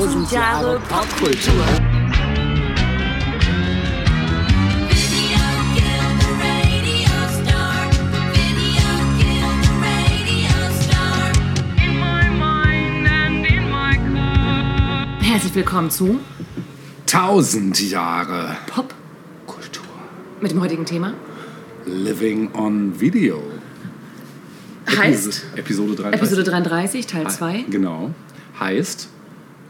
Tausend Jahre Popkultur. Herzlich willkommen zu Tausend Jahre Pop Kultur. mit dem heutigen Thema. Living on Video. Heißt Episode 33. Episode 33, Teil 2. Genau. Heißt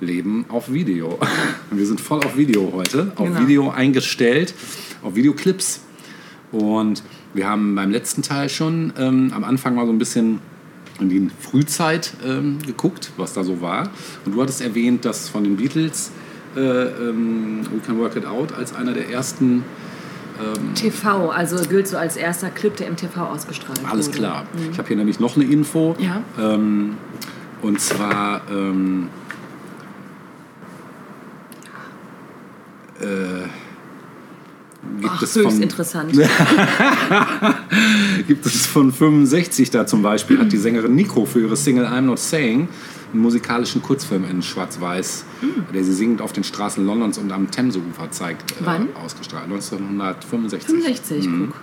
Leben auf Video. Wir sind voll auf Video heute. Auf Genau. Video eingestellt. Auf Videoclips. Und wir haben beim letzten Teil schon ähm, am Anfang mal so ein bisschen in die Frühzeit ähm, geguckt, was da so war. Und du hattest erwähnt, dass von den Beatles äh, ähm, We Can Work It Out als einer der ersten TV, also gilt so als erster Clip, der im TV ausgestrahlt Alles wurde. klar. Ich habe hier nämlich noch eine Info. Ja. Ähm, und zwar ähm, gibt, Ach, es höchst von, interessant. gibt es von 65 da zum Beispiel, hat die Sängerin Nico für ihre Single I'm Not Saying einen musikalischen Kurzfilm in Schwarz-Weiß, der sie singend auf den Straßen Londons und am Themseufer zeigt, äh, Wann? ausgestrahlt. 1965. 65, Mhm. guck.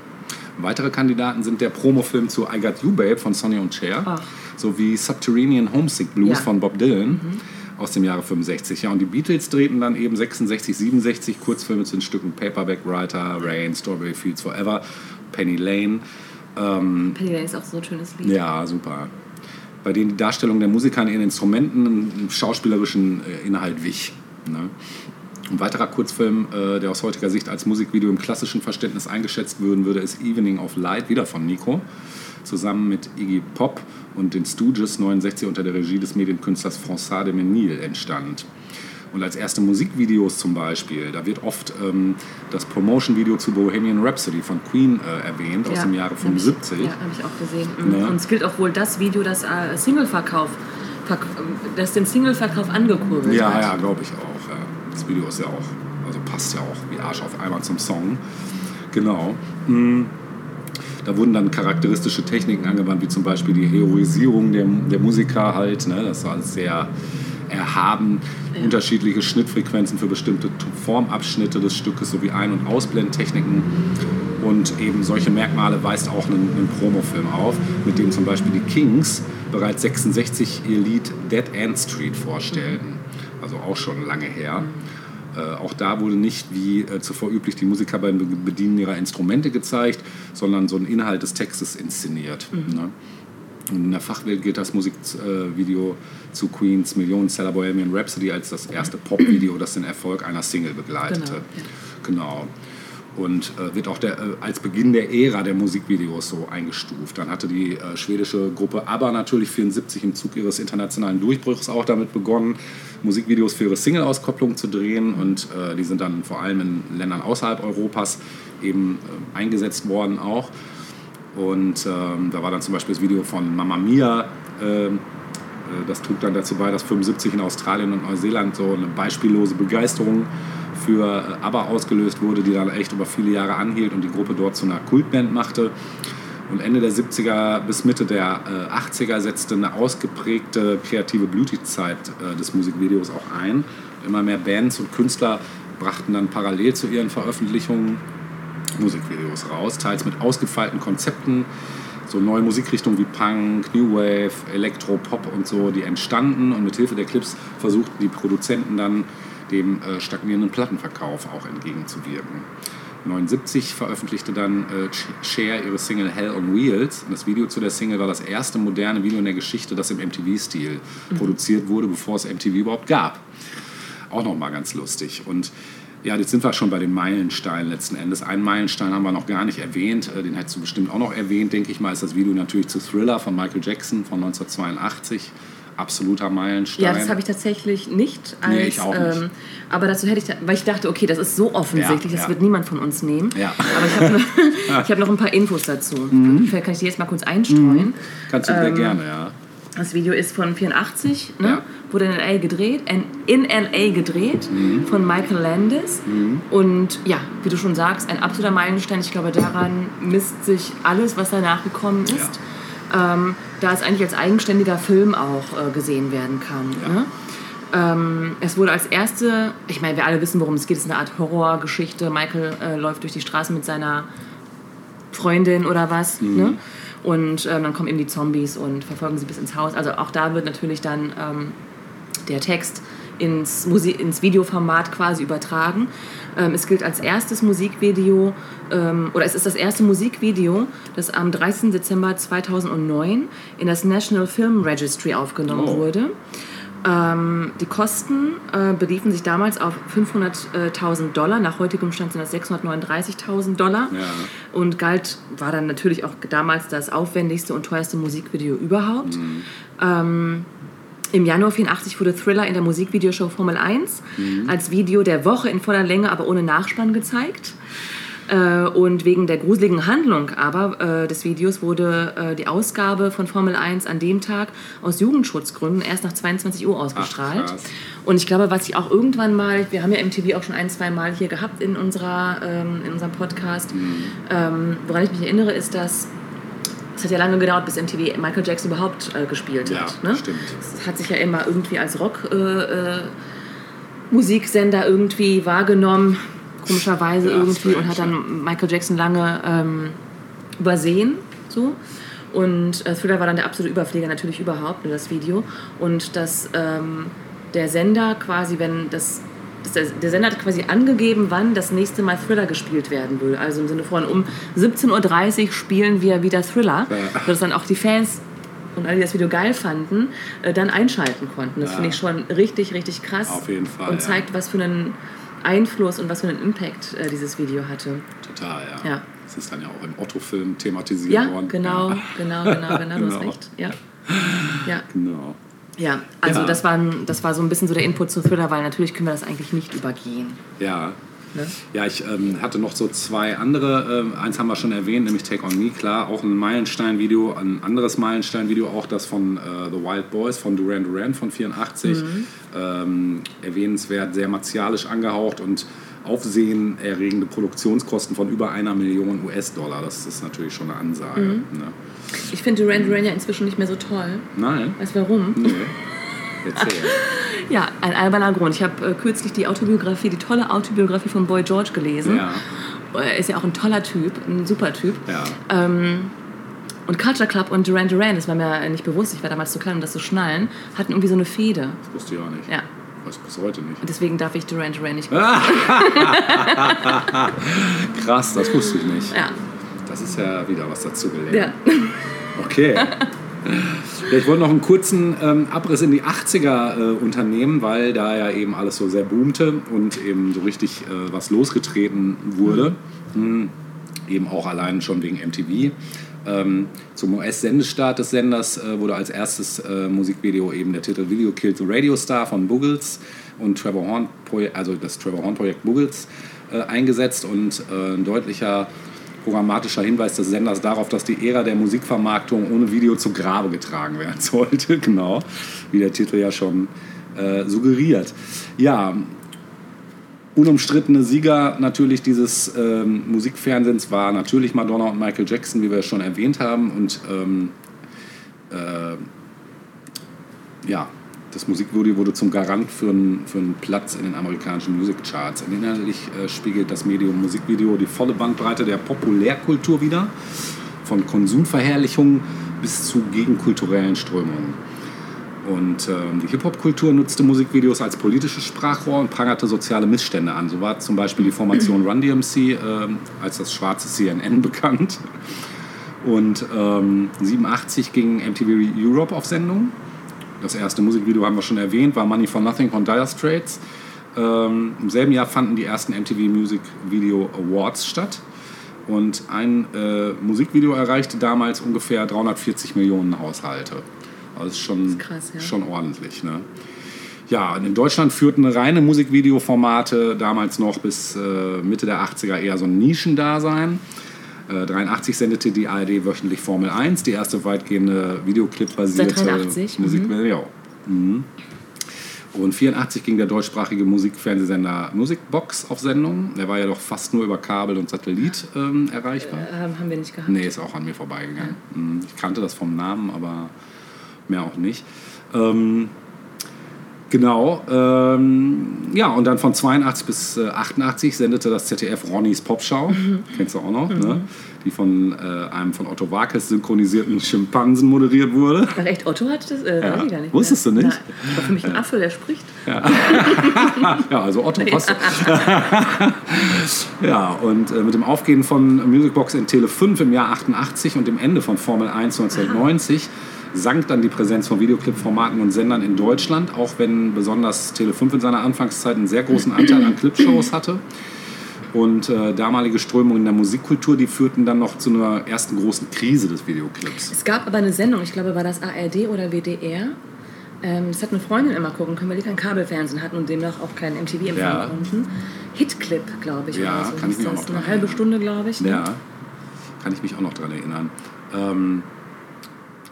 Weitere Kandidaten sind der Promofilm zu I Got You Babe von Sonny und Cher Ach. sowie Subterranean Homesick Blues Ja. Mhm. von Bob Dylan aus dem Jahre 65. Ja, und die Beatles drehten dann eben 66, 67 Kurzfilme zu den Stücken Paperback Writer, Rain, Strawberry Fields Forever, Penny Lane. Penny Lane ist auch so ein schönes Lied. Ja, super. Bei denen die Darstellung der Musiker an ihren Instrumenten einen schauspielerischen äh, Inhalt wich. Ne? Ein weiterer Kurzfilm, äh, der aus heutiger Sicht als Musikvideo im klassischen Verständnis eingeschätzt würden würde, ist Evening of Light, wieder von Nico, zusammen mit Iggy Pop und den Stooges 69 unter der Regie des Medienkünstlers François de Menil entstand. Und als erste Musikvideos zum Beispiel, da wird oft ähm, das Promotion-Video zu Bohemian Rhapsody von Queen äh, erwähnt, aus dem Jahre hab ich- 75. Ja, habe ich auch gesehen. Mhm. Ne? Und es gilt auch wohl das Video, das äh, Single-Verkauf, verk das den Single-Verkauf angekurbelt Ja, hat. ja, glaube ich auch. Ja. Das Video ist ja auch, also passt ja auch wie Arsch auf einmal zum Song. Genau. Mm. Da wurden dann charakteristische Techniken angewandt, wie zum Beispiel die Heroisierung der, der Musiker halt. Ne? Das war alles sehr erhaben. Unterschiedliche Schnittfrequenzen für bestimmte Formabschnitte des Stückes sowie Ein- und Ausblendtechniken. Und eben solche Merkmale weist auch ein, ein Promofilm auf, mit dem zum Beispiel die Kings bereits 66 ihr Lied Dead End Street vorstellten. Also auch schon lange her. Äh, auch da wurde nicht wie äh, zuvor üblich die Musiker beim Be- Bedienen ihrer Instrumente gezeigt, sondern so ein Inhalt des Textes inszeniert. Ne? Und in der Fachwelt gilt das Musikvideo zu Queens Millionenseller Bohemian Rhapsody als das erste Popvideo, das den Erfolg einer Single begleitete. Genau. Und äh, wird auch der, äh, als Beginn der Ära der Musikvideos so eingestuft. Dann hatte die äh, schwedische Gruppe ABBA natürlich 74 im Zug ihres internationalen Durchbruchs auch damit begonnen, Musikvideos für ihre Single-Auskopplung zu drehen. Und äh, die sind dann vor allem in Ländern außerhalb Europas eben äh, eingesetzt worden auch. Und ähm, da war dann zum Beispiel das Video von Mamma Mia. ähm, äh, das trug dann dazu bei, dass 75 in Australien und Neuseeland so eine beispiellose Begeisterung für äh, ABBA ausgelöst wurde, die dann echt über viele Jahre anhielt und die Gruppe dort zu einer Kultband machte. Und Ende der 70er bis Mitte der äh, 80er setzte eine ausgeprägte kreative Blütezeit äh, des Musikvideos auch ein. Immer mehr Bands und Künstler brachten dann parallel zu ihren Veröffentlichungen Musikvideos raus, teils mit ausgefeilten Konzepten, so neue Musikrichtungen wie Punk, New Wave, Elektro, Pop und so, die entstanden und mit Hilfe der Clips versuchten die Produzenten dann dem äh, stagnierenden Plattenverkauf auch entgegenzuwirken. 1979 veröffentlichte dann äh, Cher ihre Single Hell on Wheels. Das Video zu der Single war das erste moderne Video in der Geschichte, das im MTV-Stil produziert wurde, bevor es MTV überhaupt gab. Auch nochmal ganz lustig. Und ja, jetzt sind wir schon bei den Meilensteinen letzten Endes. Einen Meilenstein haben wir noch gar nicht erwähnt. Äh, Den hättest du bestimmt auch noch erwähnt, denke ich mal, ist das Video natürlich zu Thriller von Michael Jackson von 1982. Absoluter Meilenstein. Ja, das habe ich tatsächlich nicht als. Nee, ich auch nicht. Ähm, aber dazu hätte ich, da, weil ich dachte, okay, das ist so offensichtlich, Ja, das ja. wird niemand von uns nehmen. Ja. Aber ich habe noch, hab noch ein paar Infos dazu. Mhm. Vielleicht kann ich die jetzt mal kurz einstreuen. Kannst du sehr gerne, ja. Das Video ist von 84, ne? Ja. wurde in LA gedreht, in, in LA gedreht von Michael Landis. Und ja, wie du schon sagst, ein absoluter Meilenstein. Ich glaube, daran misst sich alles, was danach gekommen ist. Ähm, da es eigentlich als eigenständiger Film auch äh, gesehen werden kann. Ja. Ne? Ähm, es wurde als erste, ich meine, wir alle wissen, worum es geht, es ist eine Art Horrorgeschichte. Michael äh, läuft durch die Straße mit seiner Freundin oder was. Ne? Und ähm, dann kommen eben die Zombies und verfolgen sie bis ins Haus. Also auch da wird natürlich dann ähm, der Text ins, Musi ins Videoformat quasi übertragen. Ähm, es gilt als erstes Musikvideo, ähm, oder es ist das erste Musikvideo, das am 30. Dezember 2009 in das National Film Registry aufgenommen Oh. wurde. Ähm, die Kosten äh, beliefen sich damals auf 500.000 Dollar. Nach heutigem Stand sind das 639.000 Dollar. Ja. Und galt, war dann natürlich auch damals das aufwendigste und teuerste Musikvideo überhaupt. Ähm, Im Januar 84 wurde Thriller in der Musikvideoshow Formel 1 als Video der Woche in voller Länge, aber ohne Nachspann gezeigt. Äh, und wegen der gruseligen Handlung aber äh, des Videos wurde äh, die Ausgabe von Formel 1 an dem Tag aus Jugendschutzgründen erst nach 22 Uhr ausgestrahlt. krass. und ich glaube, was ich auch irgendwann mal, wir haben ja MTV auch schon ein, zwei Mal hier gehabt in, unserer, ähm, in unserem Podcast, ähm, woran ich mich erinnere, ist, dass es hat ja lange gedauert, bis MTV Michael Jackson überhaupt äh, gespielt Ja, hat. Ne? stimmt. Es hat sich ja immer irgendwie als Rock äh, äh, Musiksender irgendwie wahrgenommen, komischerweise Ja, irgendwie, und hat dann Michael Jackson lange ähm, übersehen. So. Und äh, Thriller war dann der absolute Überpfleger natürlich überhaupt, nur das Video. Und dass ähm, der Sender quasi, wenn das. Der, der Sender hat quasi angegeben, wann das nächste Mal Thriller gespielt werden will. Also im Sinne von um 17.30 Uhr spielen wir wieder Thriller. Ja. Sodass dann auch die Fans und alle, die das Video geil fanden, äh, dann einschalten konnten. Das Ja. finde ich schon richtig, richtig krass. Auf jeden Fall, Und ja. zeigt, was für einen Einfluss und was für einen Impact äh, dieses Video hatte. Total, ja. Ja. Das ist dann ja auch im Otto-Film thematisiert Ja, worden. genau, Ja. genau, genau, genau, du hast Genau. recht. Ja. Ja, Genau. Ja. also Ja. Das, war, das war so ein bisschen so der Input zu Thriller, weil natürlich können wir das eigentlich nicht übergehen. Ja. Ne? Ja, ich ähm, hatte noch so zwei andere. Ähm, eins haben wir schon erwähnt, nämlich Take On Me, klar, auch ein Meilenstein-Video. Ein anderes Meilenstein-Video, auch das von äh, The Wild Boys von Duran Duran von 84. Ähm, erwähnenswert, sehr martialisch angehaucht und aufsehenerregende Produktionskosten von über einer Million US-Dollar. Das ist natürlich schon eine Ansage. Ne? Ich finde Duran Duran ja inzwischen nicht mehr so toll. Nein? Weißt du warum? Nee. Erzähl. Ja, ein alberner Grund. Ich habe äh, kürzlich die Autobiografie, die tolle Autobiografie von Boy George gelesen. ja, Er ist ja auch ein toller Typ, ein super Typ. ja. Ähm, und Culture Club und Duran Duran, das war mir nicht bewusst, ich war damals zu klein, um das zu schnallen, hatten irgendwie so eine Fehde. Das wusste ich auch nicht. Ja. Weiß bis heute nicht. Und deswegen darf ich Duran Duran nicht Krass, das wusste ich nicht. Ja. Das ist ja wieder was dazu gelernt. ja. Okay. Ja, ich wollte noch einen kurzen ähm, Abriss in die 80er äh, unternehmen, weil da ja eben alles so sehr boomte und eben so richtig äh, was losgetreten wurde. Hm, eben auch allein schon wegen MTV. Ähm, zum US-Sendestart des Senders äh, wurde als erstes äh, Musikvideo eben der Titel Video Killed the Radio Star von Buggles und Trevor Horn, also das Trevor Horn Projekt Buggles äh, eingesetzt und äh, ein deutlicher programmatischer Hinweis des Senders darauf, dass die Ära der Musikvermarktung ohne Video zu Grabe getragen werden sollte. genau, wie der Titel ja schon äh, suggeriert. Ja, unumstrittene Sieger natürlich dieses ähm, Musikfernsehens war natürlich Madonna und Michael Jackson, wie wir schon erwähnt haben. Und ähm, äh, ja, das Musikvideo wurde zum Garant für einen, für einen Platz in den amerikanischen Musikcharts. Inhaltlich äh, spiegelt das Medium Musikvideo die volle Bandbreite der Populärkultur wider, von Konsumverherrlichung bis zu gegenkulturellen Strömungen. Und ähm, die Hip-Hop-Kultur nutzte Musikvideos als politisches Sprachrohr und prangerte soziale Missstände an. So war zum Beispiel die Formation Run DMC ähm, als das schwarze CNN bekannt. Und ähm, 87 ging MTV Europe auf Sendung. Das erste Musikvideo haben wir schon erwähnt, war Money for Nothing von Dire Straits. Ähm, Im selben Jahr fanden die ersten MTV Music Video Awards statt. Und ein äh, Musikvideo erreichte damals ungefähr 340 Millionen Haushalte. Also schon, krass, ja. schon ordentlich. Ne? Ja, in Deutschland führten reine Musikvideoformate damals noch bis äh, Mitte der 80er eher so ein Nischendasein. Äh, 83 sendete die ARD wöchentlich Formel 1, die erste weitgehende Videoclip-basierte Seit 83? Musikvideo. Ja. Mhm. Und 84 ging der deutschsprachige Musikfernsehsender Musicbox auf Sendung. Der war ja doch fast nur über Kabel und Satellit ähm, erreichbar. Äh, haben wir nicht gehabt. Nee, ist auch an mir vorbeigegangen. Mhm. Ich kannte das vom Namen, aber mehr auch nicht. Ähm, Genau. Ähm, ja, und dann von 82 bis äh, 88 sendete das ZDF Ronnys Popschau. Kennst du auch noch, ne? Die von äh, einem von Otto Wakes synchronisierten Schimpansen moderiert wurde. Ach echt, Otto hat das? Äh, Ja. gar nicht. Wusstest du nicht? Das war für mich ein Affe, der spricht. Ja, also Otto passt. ja, und äh, mit dem Aufgehen von Musicbox in Tele 5 im Jahr 88 und dem Ende von Formel 1 1990 sank dann die Präsenz von Videoclip-Formaten und Sendern in Deutschland, auch wenn besonders Tele 5 in seiner Anfangszeit einen sehr großen Anteil an Clipshows hatte. Und äh, damalige Strömungen in der Musikkultur, die führten dann noch zu einer ersten großen Krise des Videoclips. Es gab aber eine Sendung, ich glaube, war das ARD oder WDR. Ähm, das hat eine Freundin immer gucken können, weil die kein Kabelfernsehen hatten und demnach auch kein MTV empfangen Ja. konnten. Hitclip, glaube ich. Ja, so kann ich mich auch noch dran Eine halbe. Stunde, glaube ich. ne? Ja, kann ich mich auch noch dran erinnern. Ähm,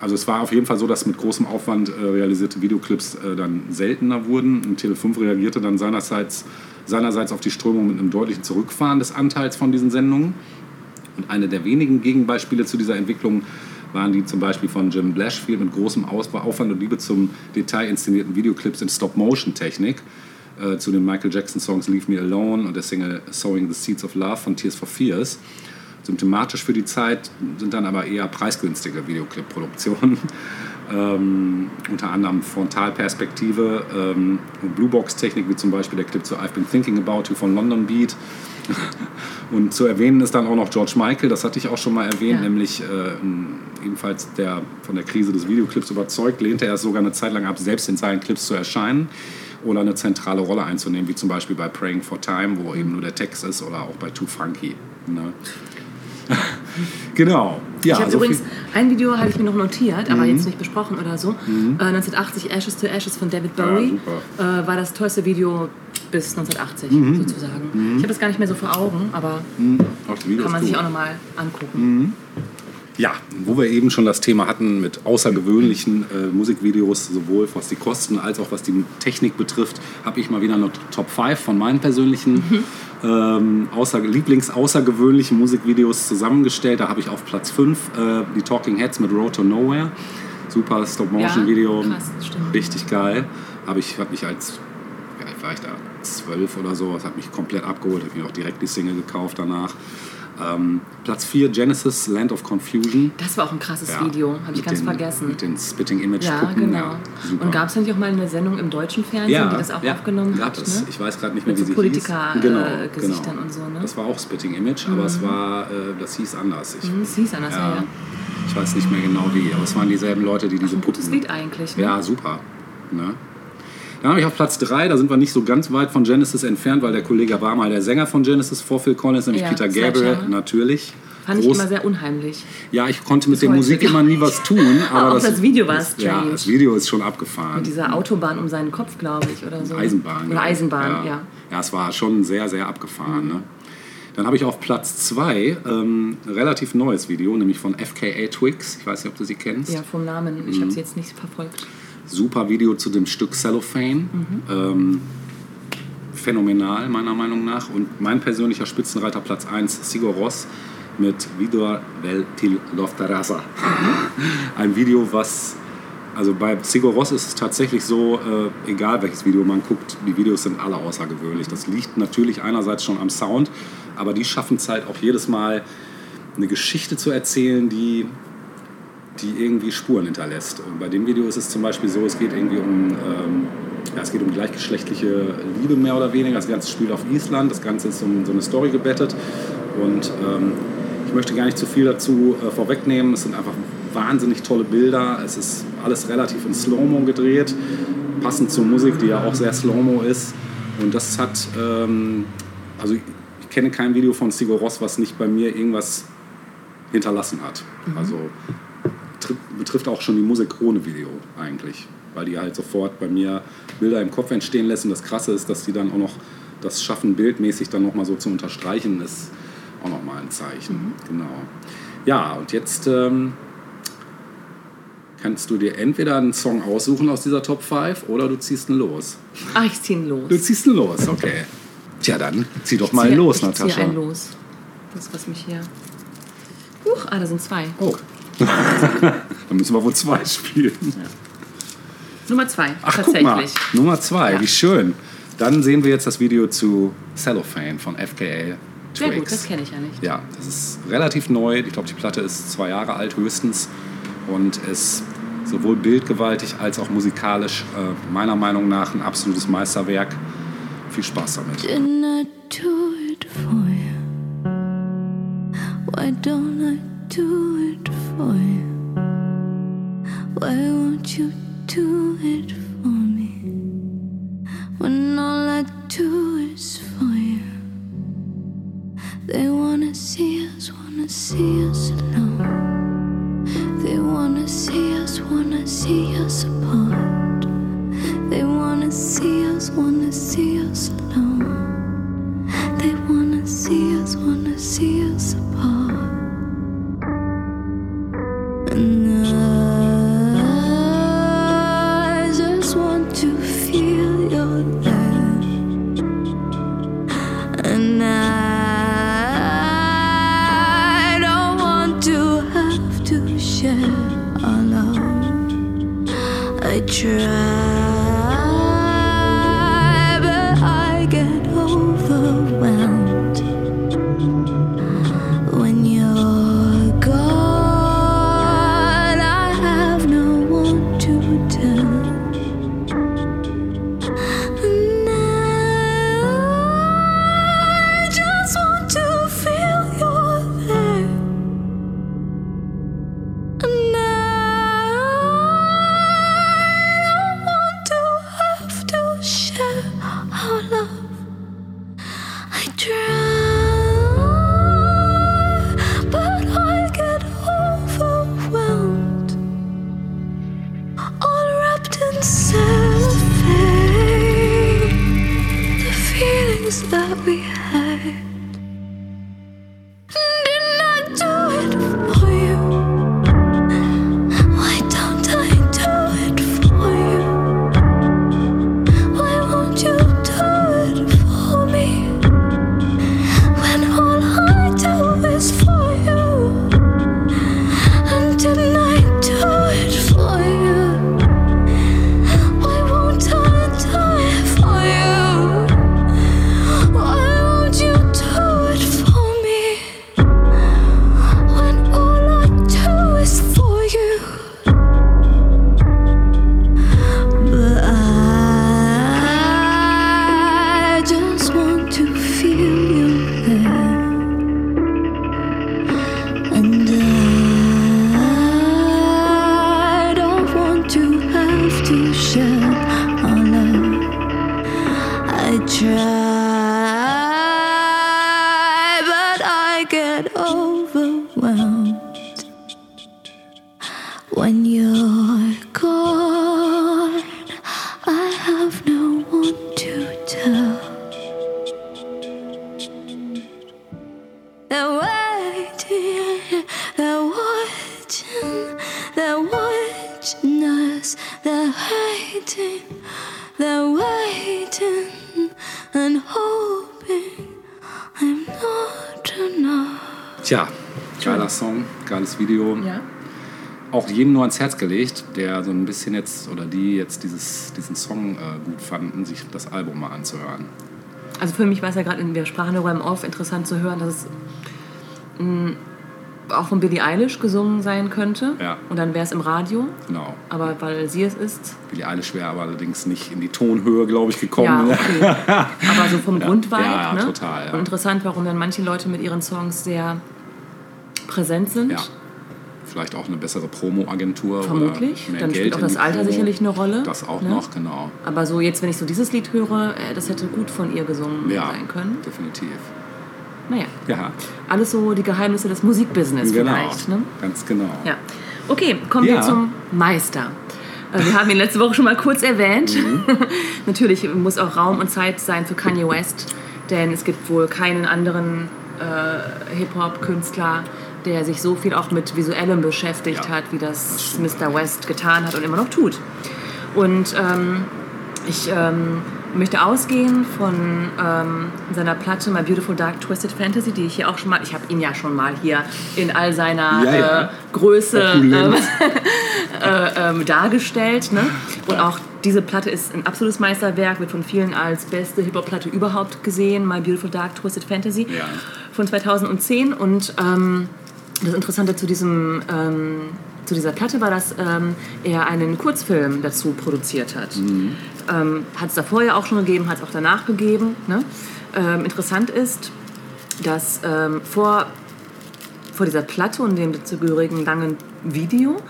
also es war auf jeden Fall so, dass mit großem Aufwand äh, realisierte Videoclips äh, dann seltener wurden. Und Tele5 reagierte dann seinerseits, seinerseits auf die Strömung mit einem deutlichen Zurückfahren des Anteils von diesen Sendungen. Und eine der wenigen Gegenbeispiele zu dieser Entwicklung waren die zum Beispiel von Jim Blashfield mit großem Ausbau, Aufwand und Liebe zum Detail inszenierten Videoclips in Stop-Motion-Technik äh, zu den Michael Jackson-Songs Leave Me Alone und der Single Sowing the Seeds of Love von Tears for Fears. Symptomatisch für die Zeit sind dann aber eher preisgünstige Videoclip-Produktionen. Ähm, unter anderem Frontalperspektive ähm, und Bluebox-Technik, wie zum Beispiel der Clip zu I've Been Thinking About You von London Beat. Und zu erwähnen ist dann auch noch George Michael, das hatte ich auch schon mal erwähnt, Ja. nämlich äh, ebenfalls der von der Krise des Videoclips überzeugt, lehnte er es sogar eine Zeit lang ab, selbst in seinen Clips zu erscheinen oder eine zentrale Rolle einzunehmen, wie zum Beispiel bei Praying for Time, wo eben nur der Text ist, oder auch bei Too Funky. Ne? genau. Ja, ich habe so übrigens ein Video habe ich mir noch notiert, aber Mhm. jetzt nicht besprochen oder so. Äh, 1980 Ashes to Ashes von David Bowie äh, war das tollste Video bis 1980 Mhm. sozusagen. Ich habe das gar nicht mehr so vor Augen, aber Videos kann man sich auch nochmal angucken. Ja, wo wir eben schon das Thema hatten mit außergewöhnlichen äh, Musikvideos, sowohl was die Kosten als auch was die Technik betrifft, habe ich mal wieder eine Top 5 von meinen persönlichen ähm, außer, Lieblings-außergewöhnlichen Musikvideos zusammengestellt. Da habe ich auf Platz 5 äh, die Talking Heads mit Road to Nowhere. Super Stop-Motion-Video. Ja. Richtig geil. Habe ich, hab mich als, ja, ich war ich da, zwölf oder so, das hat mich komplett abgeholt. Habe mir auch direkt die Single gekauft danach. Ähm, Platz 4 Genesis Land of Confusion. Das war auch ein krasses Ja, Video, habe ich ganz den, vergessen. Mit den Spitting Image Ja, Puppen. genau. Ja. Und gab es nicht auch mal eine Sendung im deutschen Fernsehen, ja, die das auch aufgenommen gab hat? es. Ne? Ich weiß gerade nicht mehr, Mit wie so sie hieß. Politiker-Gesichtern und so, ne? Das war auch Spitting Image, aber es war, äh, das hieß anders. Ich, Mhm, Das hieß anders, ja. ich weiß nicht mehr genau wie, aber es waren dieselben Leute, die diese Ein gutes Puppen. Lied eigentlich. Ne? Ja, super. Ne? Dann habe ich auf Platz 3, da sind wir nicht so ganz weit von Genesis entfernt, weil der Kollege war mal der Sänger von Genesis vor Phil Collins, nämlich Ja, Peter. Gabriel, natürlich. Fand ich Groß- immer sehr unheimlich. ja, ich konnte mit der Musik immer nie was tun. Aber Auch das Video war Ja, strange. das Video ist schon abgefahren. Mit dieser Autobahn um seinen Kopf, glaube ich, oder so. Eisenbahn. Oder ja. Eisenbahn, ja. ja. Ja, es war schon sehr, sehr abgefahren. Ne? Dann habe ich auf Platz 2 ähm, ein relativ neues Video, nämlich von FKA Twigs. Ich weiß nicht, ob du sie kennst. Ja, vom Namen. Mhm. Ich habe sie jetzt nicht verfolgt. Super Video zu dem Stück Cellophane. Mhm. Ähm, phänomenal, meiner Meinung nach. Und mein persönlicher Spitzenreiter Platz 1, Sigur Ross mit Vidor vel til Loftarasa. Ein Video, was. Also bei Sigur Ross ist es tatsächlich so, äh, egal welches Video man guckt, die Videos sind alle außergewöhnlich. Das liegt natürlich einerseits schon am Sound, aber die schaffen es halt auch jedes Mal, eine Geschichte zu erzählen, die die irgendwie Spuren hinterlässt. Und bei dem Video ist es zum Beispiel so, es geht irgendwie um, ähm, ja, es geht um gleichgeschlechtliche Liebe mehr oder weniger. Das Ganze spielt auf Island, das Ganze ist um so eine Story gebettet. Und ähm, ich möchte gar nicht zu viel dazu äh, vorwegnehmen. Es sind einfach wahnsinnig tolle Bilder. Es ist alles relativ in Slow-Mo gedreht, passend zur Musik, die ja auch sehr Slow-Mo ist. Und das hat, ähm, also ich, kenne kein Video von Sigur Ross, was nicht bei mir irgendwas hinterlassen hat. Also tri- betrifft auch schon die Musik ohne Video eigentlich, weil die halt sofort bei mir Bilder im Kopf entstehen lässt. Und das Krasse ist, dass die dann auch noch das schaffen, bildmäßig dann nochmal so zu unterstreichen, ist auch nochmal ein Zeichen. Genau. Ja, und jetzt ähm, kannst du dir entweder einen Song aussuchen aus dieser Top 5 oder du ziehst ihn los. Ach, ich zieh ihn los. Du ziehst ihn los, okay. Tja, dann zieh doch mal Zieh- los, ich Natascha. Zieh ein los. Das, was mich hier. Huch, ah, da sind zwei. Oh. dann müssen wir wohl zwei spielen. Nummer zwei, Ach, guck mal, tatsächlich. Nummer zwei, Ja. wie schön. Dann sehen wir jetzt das Video zu Cellophane von FKA Sehr gut, Twigs. das kenne ich ja nicht. Ja, das ist relativ neu. Ich glaube, die Platte ist zwei Jahre alt höchstens und ist sowohl bildgewaltig als auch musikalisch äh, meiner Meinung nach ein absolutes Meisterwerk. Viel Spaß damit. Didn't I do it for you? Why don't I do it you? Why won't you do it for me? When all I do is for you. They wanna see us, wanna see us alone. They wanna see us, wanna see us apart. Geiles Video. Ja. Auch jedem nur ans Herz gelegt, der so ein bisschen jetzt oder die jetzt dieses, diesen Song äh, gut fanden, sich das Album mal anzuhören. Also für mich war es ja gerade, in- wir sprachen darüber im Off, interessant zu hören, dass es mh, auch von Billie Eilish gesungen sein könnte. Ja. Und dann wäre es im Radio. Genau. Aber weil sie es ist, Billie Eilish wäre aber allerdings nicht in die Tonhöhe, glaube ich, gekommen. ja, ne? okay. Aber so vom Grundvibe. Ja, ja, ne? total, ja. Und interessant, warum dann manche Leute mit ihren Songs sehr präsent sind. Ja. Vielleicht auch eine bessere Promo-Agentur. Vermutlich. Oder mehr Dann Geld spielt auch das Alter Promo. sicherlich eine Rolle. Das auch ne? noch, genau. Aber so jetzt, wenn ich so dieses Lied höre, äh, das hätte gut von ihr gesungen Ja, sein können. definitiv. Naja, Ja, alles so die Geheimnisse des Musikbusiness genau. vielleicht. Ne? Ganz genau. Ja. Okay, kommen wir Ja. zum Meister. Äh, Wir haben ihn letzte Woche schon mal kurz erwähnt. Mhm. Natürlich muss auch Raum und Zeit sein für Kanye West, denn es gibt wohl keinen anderen äh, Hip-Hop-Künstler, der sich so viel auch mit Visuellem beschäftigt Ja, hat, wie das, das Mr. West getan hat und immer noch tut. Und ähm, ich ähm, möchte ausgehen von ähm, seiner Platte My Beautiful Dark Twisted Fantasy, die ich hier auch schon mal, ich habe ihn ja schon mal hier in all seiner Ja, ja. Äh, Größe ähm, Opulent. ähm, dargestellt. Ne? Und auch diese Platte ist ein absolutes Meisterwerk, wird von vielen als beste Hip-Hop-Platte überhaupt gesehen. My Beautiful Dark Twisted Fantasy Ja. von 2010. Und ähm, das Interessante zu, diesem, ähm, zu dieser Platte war, dass ähm, er einen Kurzfilm dazu produziert hat. Ähm, hat es davor ja auch schon gegeben, hat es auch danach gegeben. Ne? Ähm, interessant ist, dass ähm, vor, vor dieser Platte und dem dazugehörigen langen Video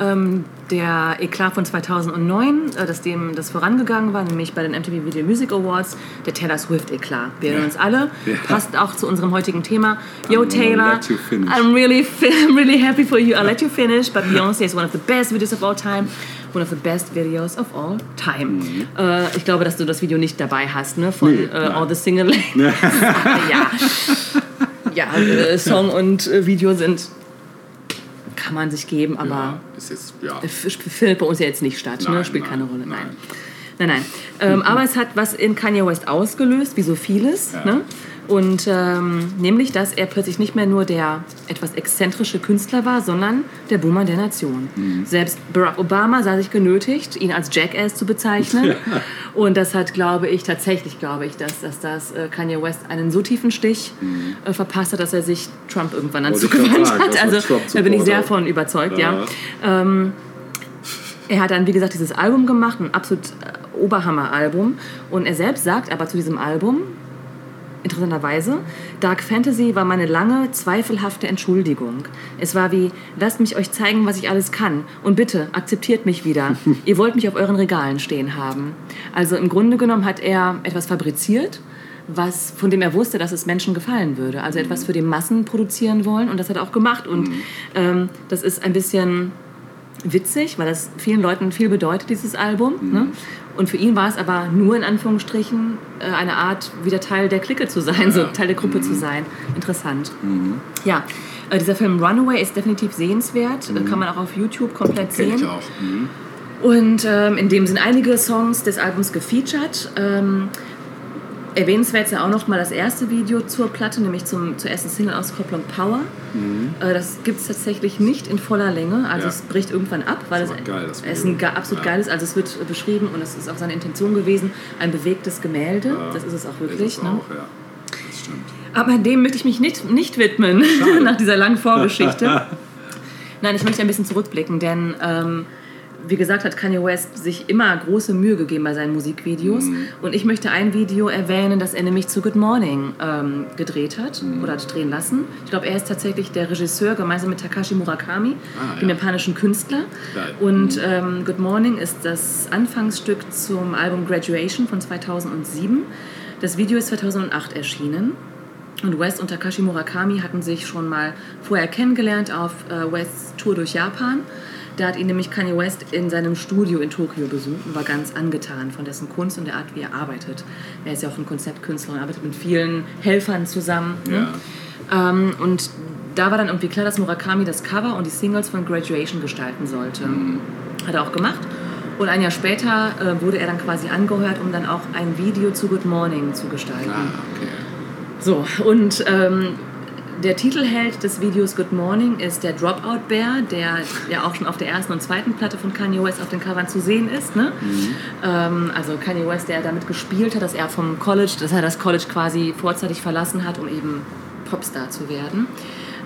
ähm, der Eklat von 2009, äh, das dem das vorangegangen war, nämlich bei den MTV Video Music Awards, der Taylor Swift Eklat. Wir erinnern uns alle, Ja. passt auch zu unserem heutigen Thema. Yo I'm Taylor. I'm really, I'm really happy for you. I'll let you finish, but Beyoncé is one of the best videos of all time. One of the best videos of all time. Äh, ich glaube, dass du das Video nicht dabei hast, ne? Von Mhm. Nee, äh. All the Single Ladies. ja. Ja, äh, Song und äh, Video sind. Kann man sich geben, aber Ja, ist jetzt, ja. f- findet bei uns ja jetzt nicht statt. ne? Nein, Spielt nein, keine Rolle. Nein. nein. Nein, nein. Ähm, aber es hat was in Kanye West ausgelöst, wie so vieles. Ja. Ne? Und ähm, nämlich, dass er plötzlich nicht mehr nur der etwas exzentrische Künstler war, sondern der Boomer der Nation. Mhm. Selbst Barack Obama sah sich genötigt, ihn als Jackass zu bezeichnen. Und das hat, glaube ich, tatsächlich glaube ich, dass, dass das äh, Kanye West einen so tiefen Stich äh, verpasst hat, dass er sich Trump irgendwann dann Mhm. Zugewandt hat. Also da bin ich sehr von überzeugt, ja. Ähm, er hat dann, wie gesagt, dieses Album gemacht, ein absolut äh, Oberhammer-Album. Und er selbst sagt aber zu diesem Album, interessanterweise, Dark Fantasy war meine lange, zweifelhafte Entschuldigung. Es war wie, lasst mich euch zeigen, was ich alles kann. Und bitte, akzeptiert mich wieder. Ihr wollt mich auf euren Regalen stehen haben. Also im Grunde genommen hat er etwas fabriziert, was, von dem er wusste, dass es Menschen gefallen würde. Also etwas für die Massen produzieren wollen. Und das hat er auch gemacht. Und ähm, das ist ein bisschen witzig, weil das vielen Leuten viel bedeutet, dieses Album. Ne? Und für ihn war es aber nur in Anführungsstrichen äh, eine Art, wieder Teil der Clique zu sein, so Teil der Gruppe zu sein. Interessant. Ja, äh, dieser Film Runaway ist definitiv sehenswert, äh, kann man auch auf YouTube komplett Kenn sehen. ich auch. Mhm. Und ähm, in dem sind einige Songs des Albums gefeatured. Ähm, erwähnenswert ist ja auch noch mal das erste Video zur Platte, nämlich zum, zur ersten Single-Auskopplung Power. Äh, das gibt es tatsächlich nicht in voller Länge, also Ja. es bricht irgendwann ab, weil es, geil, Video. ein absolut Ja. geiles, also es wird beschrieben und es ist auch seine Intention gewesen, ein bewegtes Gemälde, das ist es auch wirklich. Ist es ne? auch, ja. Das stimmt. Aber dem möchte ich mich nicht, nicht widmen, nach dieser langen Vorgeschichte. Nein, ich möchte ein bisschen zurückblicken, denn ähm, wie gesagt hat Kanye West sich immer große Mühe gegeben bei seinen Musikvideos. Und ich möchte ein Video erwähnen, das er nämlich zu Good Morning ähm, gedreht hat oder hat drehen lassen. Ich glaube, er ist tatsächlich der Regisseur gemeinsam mit Takashi Murakami, Ah, dem ja. japanischen Künstler. Geil. Und ähm, Good Morning ist das Anfangsstück zum Album Graduation von 2007. Das Video ist 2008 erschienen. Und West und Takashi Murakami hatten sich schon mal vorher kennengelernt auf äh, Wests Tour durch Japan. Da hat ihn nämlich Kanye West in seinem Studio in Tokio besucht und war ganz angetan von dessen Kunst und der Art, wie er arbeitet. Er ist ja auch ein Konzeptkünstler und arbeitet mit vielen Helfern zusammen. Ne? Ähm, und da war dann irgendwie klar, dass Murakami das Cover und die Singles von Graduation gestalten sollte. Hat er auch gemacht. Und ein Jahr später äh, wurde er dann quasi angeheuert, um dann auch ein Video zu Good Morning zu gestalten. Ah, okay. So, und ähm, der Titelheld des Videos Good Morning ist der Dropout Bear, der ja auch schon auf der ersten und zweiten Platte von Kanye West auf den Covern zu sehen ist. Ne? Ähm, also Kanye West, der damit gespielt hat, dass er vom College, dass er das College quasi vorzeitig verlassen hat, um eben Popstar zu werden.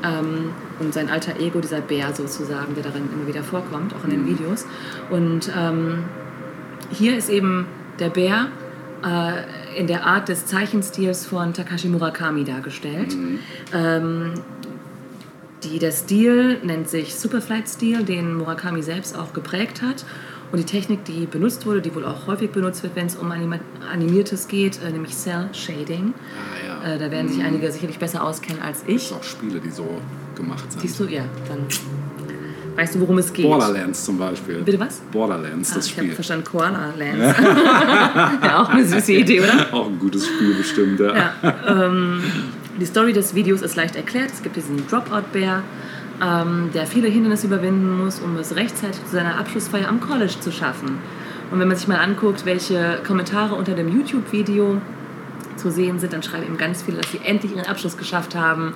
Ähm, und sein alter Ego, dieser Bär sozusagen, der darin immer wieder vorkommt, auch in den Videos. Und ähm, hier ist eben der Bär äh, in der Art des Zeichenstils von Takashi Murakami dargestellt. Ähm, die, der Stil nennt sich Superflight-Stil, den Murakami selbst auch geprägt hat. Und die Technik, die benutzt wurde, die wohl auch häufig benutzt wird, wenn es um anima Animiertes geht, äh, nämlich Cell Shading. Ah, ja. Äh, da werden sich einige sicherlich besser auskennen als Es ich. gibt auch Spiele, die so gemacht sind. Siehst du? Ja, dann weißt du, worum es geht. Borderlands zum Beispiel. Bitte was? Borderlands, Ah, das ich habe Spiel. verstanden, Koala Lands. ja, auch eine süße Idee, oder? Auch ein gutes Spiel bestimmt, ja. Ja, ähm, die Story des Videos ist leicht erklärt. Es gibt diesen Dropout-Bär, ähm, der viele Hindernisse überwinden muss, um es rechtzeitig zu seiner Abschlussfeier am College zu schaffen. Und wenn man sich mal anguckt, welche Kommentare unter dem YouTube-Video zu sehen sind, dann schreiben eben ganz viele, dass sie endlich ihren Abschluss geschafft haben.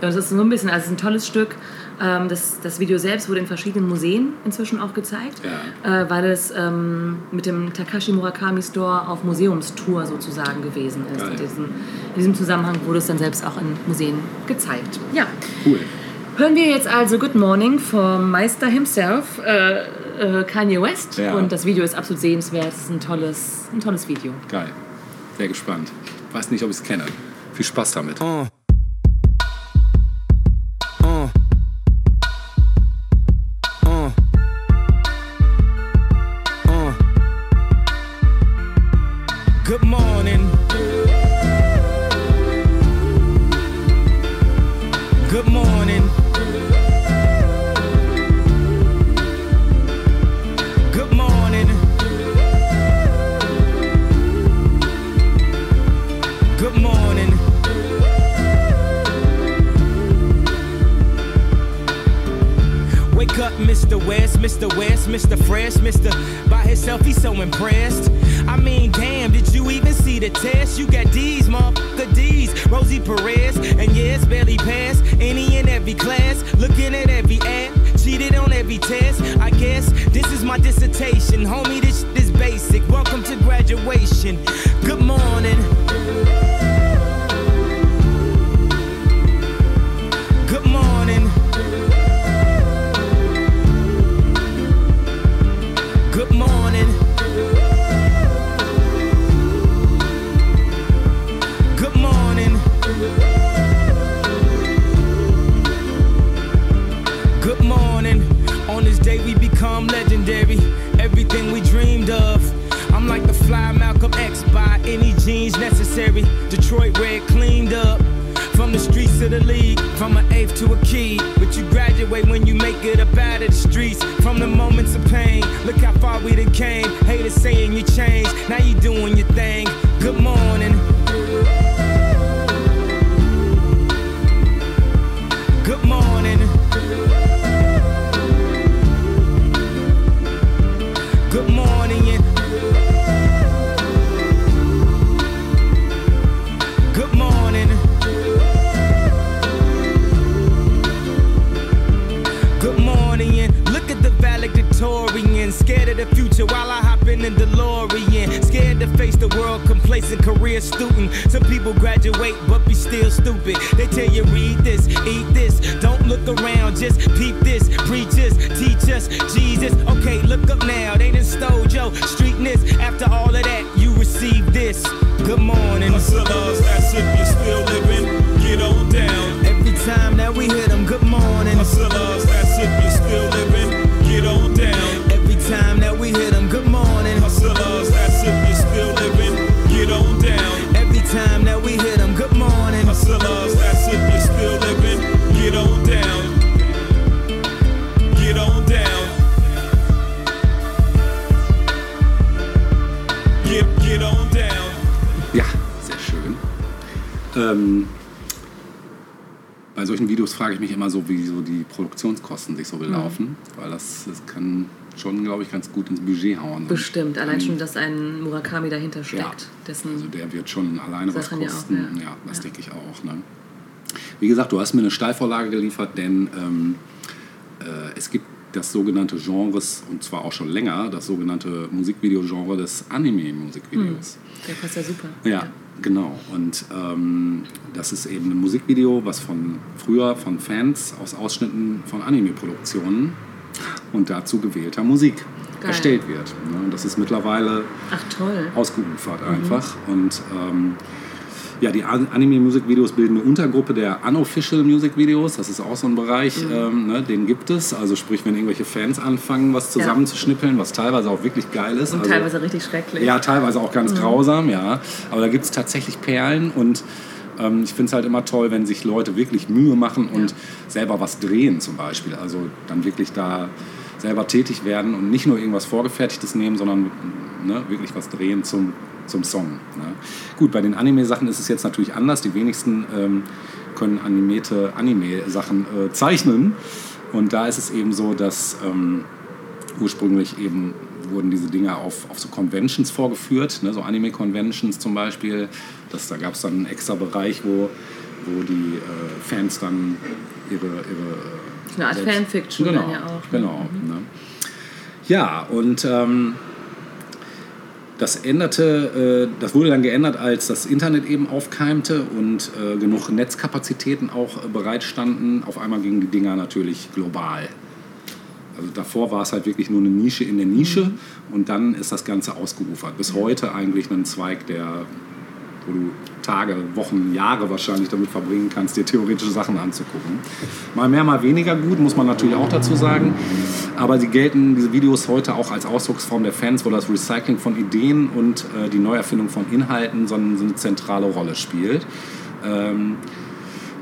das ist so ein bisschen, also es ist ein tolles Stück. Ähm, das, das Video selbst wurde in verschiedenen Museen inzwischen auch gezeigt, Ja. äh, weil es ähm, mit dem Takashi Murakami Store auf Museumstour sozusagen gewesen ist. In diesem, in diesem Zusammenhang wurde es dann selbst auch in Museen gezeigt. Ja. Cool. Hören wir jetzt also Good Morning vom Meister himself, äh, äh, Kanye West. Ja. Und das Video ist absolut sehenswert. Es ist ein tolles, ein tolles Video. Geil. Sehr gespannt. Weiß nicht, ob ich es kenne. Viel Spaß damit. Uh. Mich immer so, wie so die Produktionskosten sich so belaufen, weil das, das kann schon, glaube ich, ganz gut ins Budget hauen. Bestimmt, allein schon, dass ein Murakami dahinter Ja, steckt. Dessen also der wird schon alleine was Sachen ja auch, kosten. ja. ja. das Ja. denke ich auch. Ne? Wie gesagt, du hast mir eine Steilvorlage geliefert, denn ähm, äh, es gibt das sogenannte Genres, und zwar auch schon länger, das sogenannte Musikvideo-Genre des Anime-Musikvideos. der passt ja super. Ja, genau. Und ähm, das ist eben ein Musikvideo, was von früher von Fans aus Ausschnitten von Anime-Produktionen und dazu gewählter Musik Geil. erstellt wird. Ne? Und das ist mittlerweile Ach ausgeufert einfach. Und ähm, ja, die An- Anime-Musikvideos bilden eine Untergruppe der Unofficial Music Videos. Das ist auch so ein Bereich, ähm, ne, den gibt es. Also sprich, wenn irgendwelche Fans anfangen, was zusammenzuschnippeln, was teilweise auch wirklich geil ist. Und also, teilweise richtig schrecklich. ja, teilweise auch ganz grausam, ja. Aber da gibt es tatsächlich Perlen und ähm, ich finde es halt immer toll, wenn sich Leute wirklich Mühe machen und selber was drehen zum Beispiel. Also dann wirklich da selber tätig werden und nicht nur irgendwas Vorgefertigtes nehmen, sondern ne, wirklich was drehen zum, zum Song. Ne. Gut, bei den Anime-Sachen ist es jetzt natürlich anders. Die wenigsten ähm, können animierte Anime-Sachen äh, zeichnen. Und da ist es eben so, dass ähm, ursprünglich eben wurden diese Dinge auf, auf so Conventions vorgeführt, ne, so Anime-Conventions zum Beispiel. Das, da gab es dann einen extra Bereich, wo wo die äh, Fans dann ihre, ihre Eine Art Fanfiction genau, dann ja auch. ne? Genau. Ne? Ja, und ähm, das änderte, äh, das wurde dann geändert, als das Internet eben aufkeimte und äh, genug Netzkapazitäten auch äh, bereitstanden. Auf einmal gingen die Dinger natürlich global. Also davor war es halt wirklich nur eine Nische in der Nische und dann ist das Ganze ausgeufert. Bis heute eigentlich ein Zweig, der, wo du Tage, Wochen, Jahre wahrscheinlich damit verbringen kannst, dir theoretische Sachen anzugucken. Mal mehr, mal weniger gut, muss man natürlich auch dazu sagen. Aber sie gelten, diese Videos heute auch als Ausdrucksform der Fans, wo das Recycling von Ideen und äh, die Neuerfindung von Inhalten so, ein- so eine zentrale Rolle spielt. Ähm,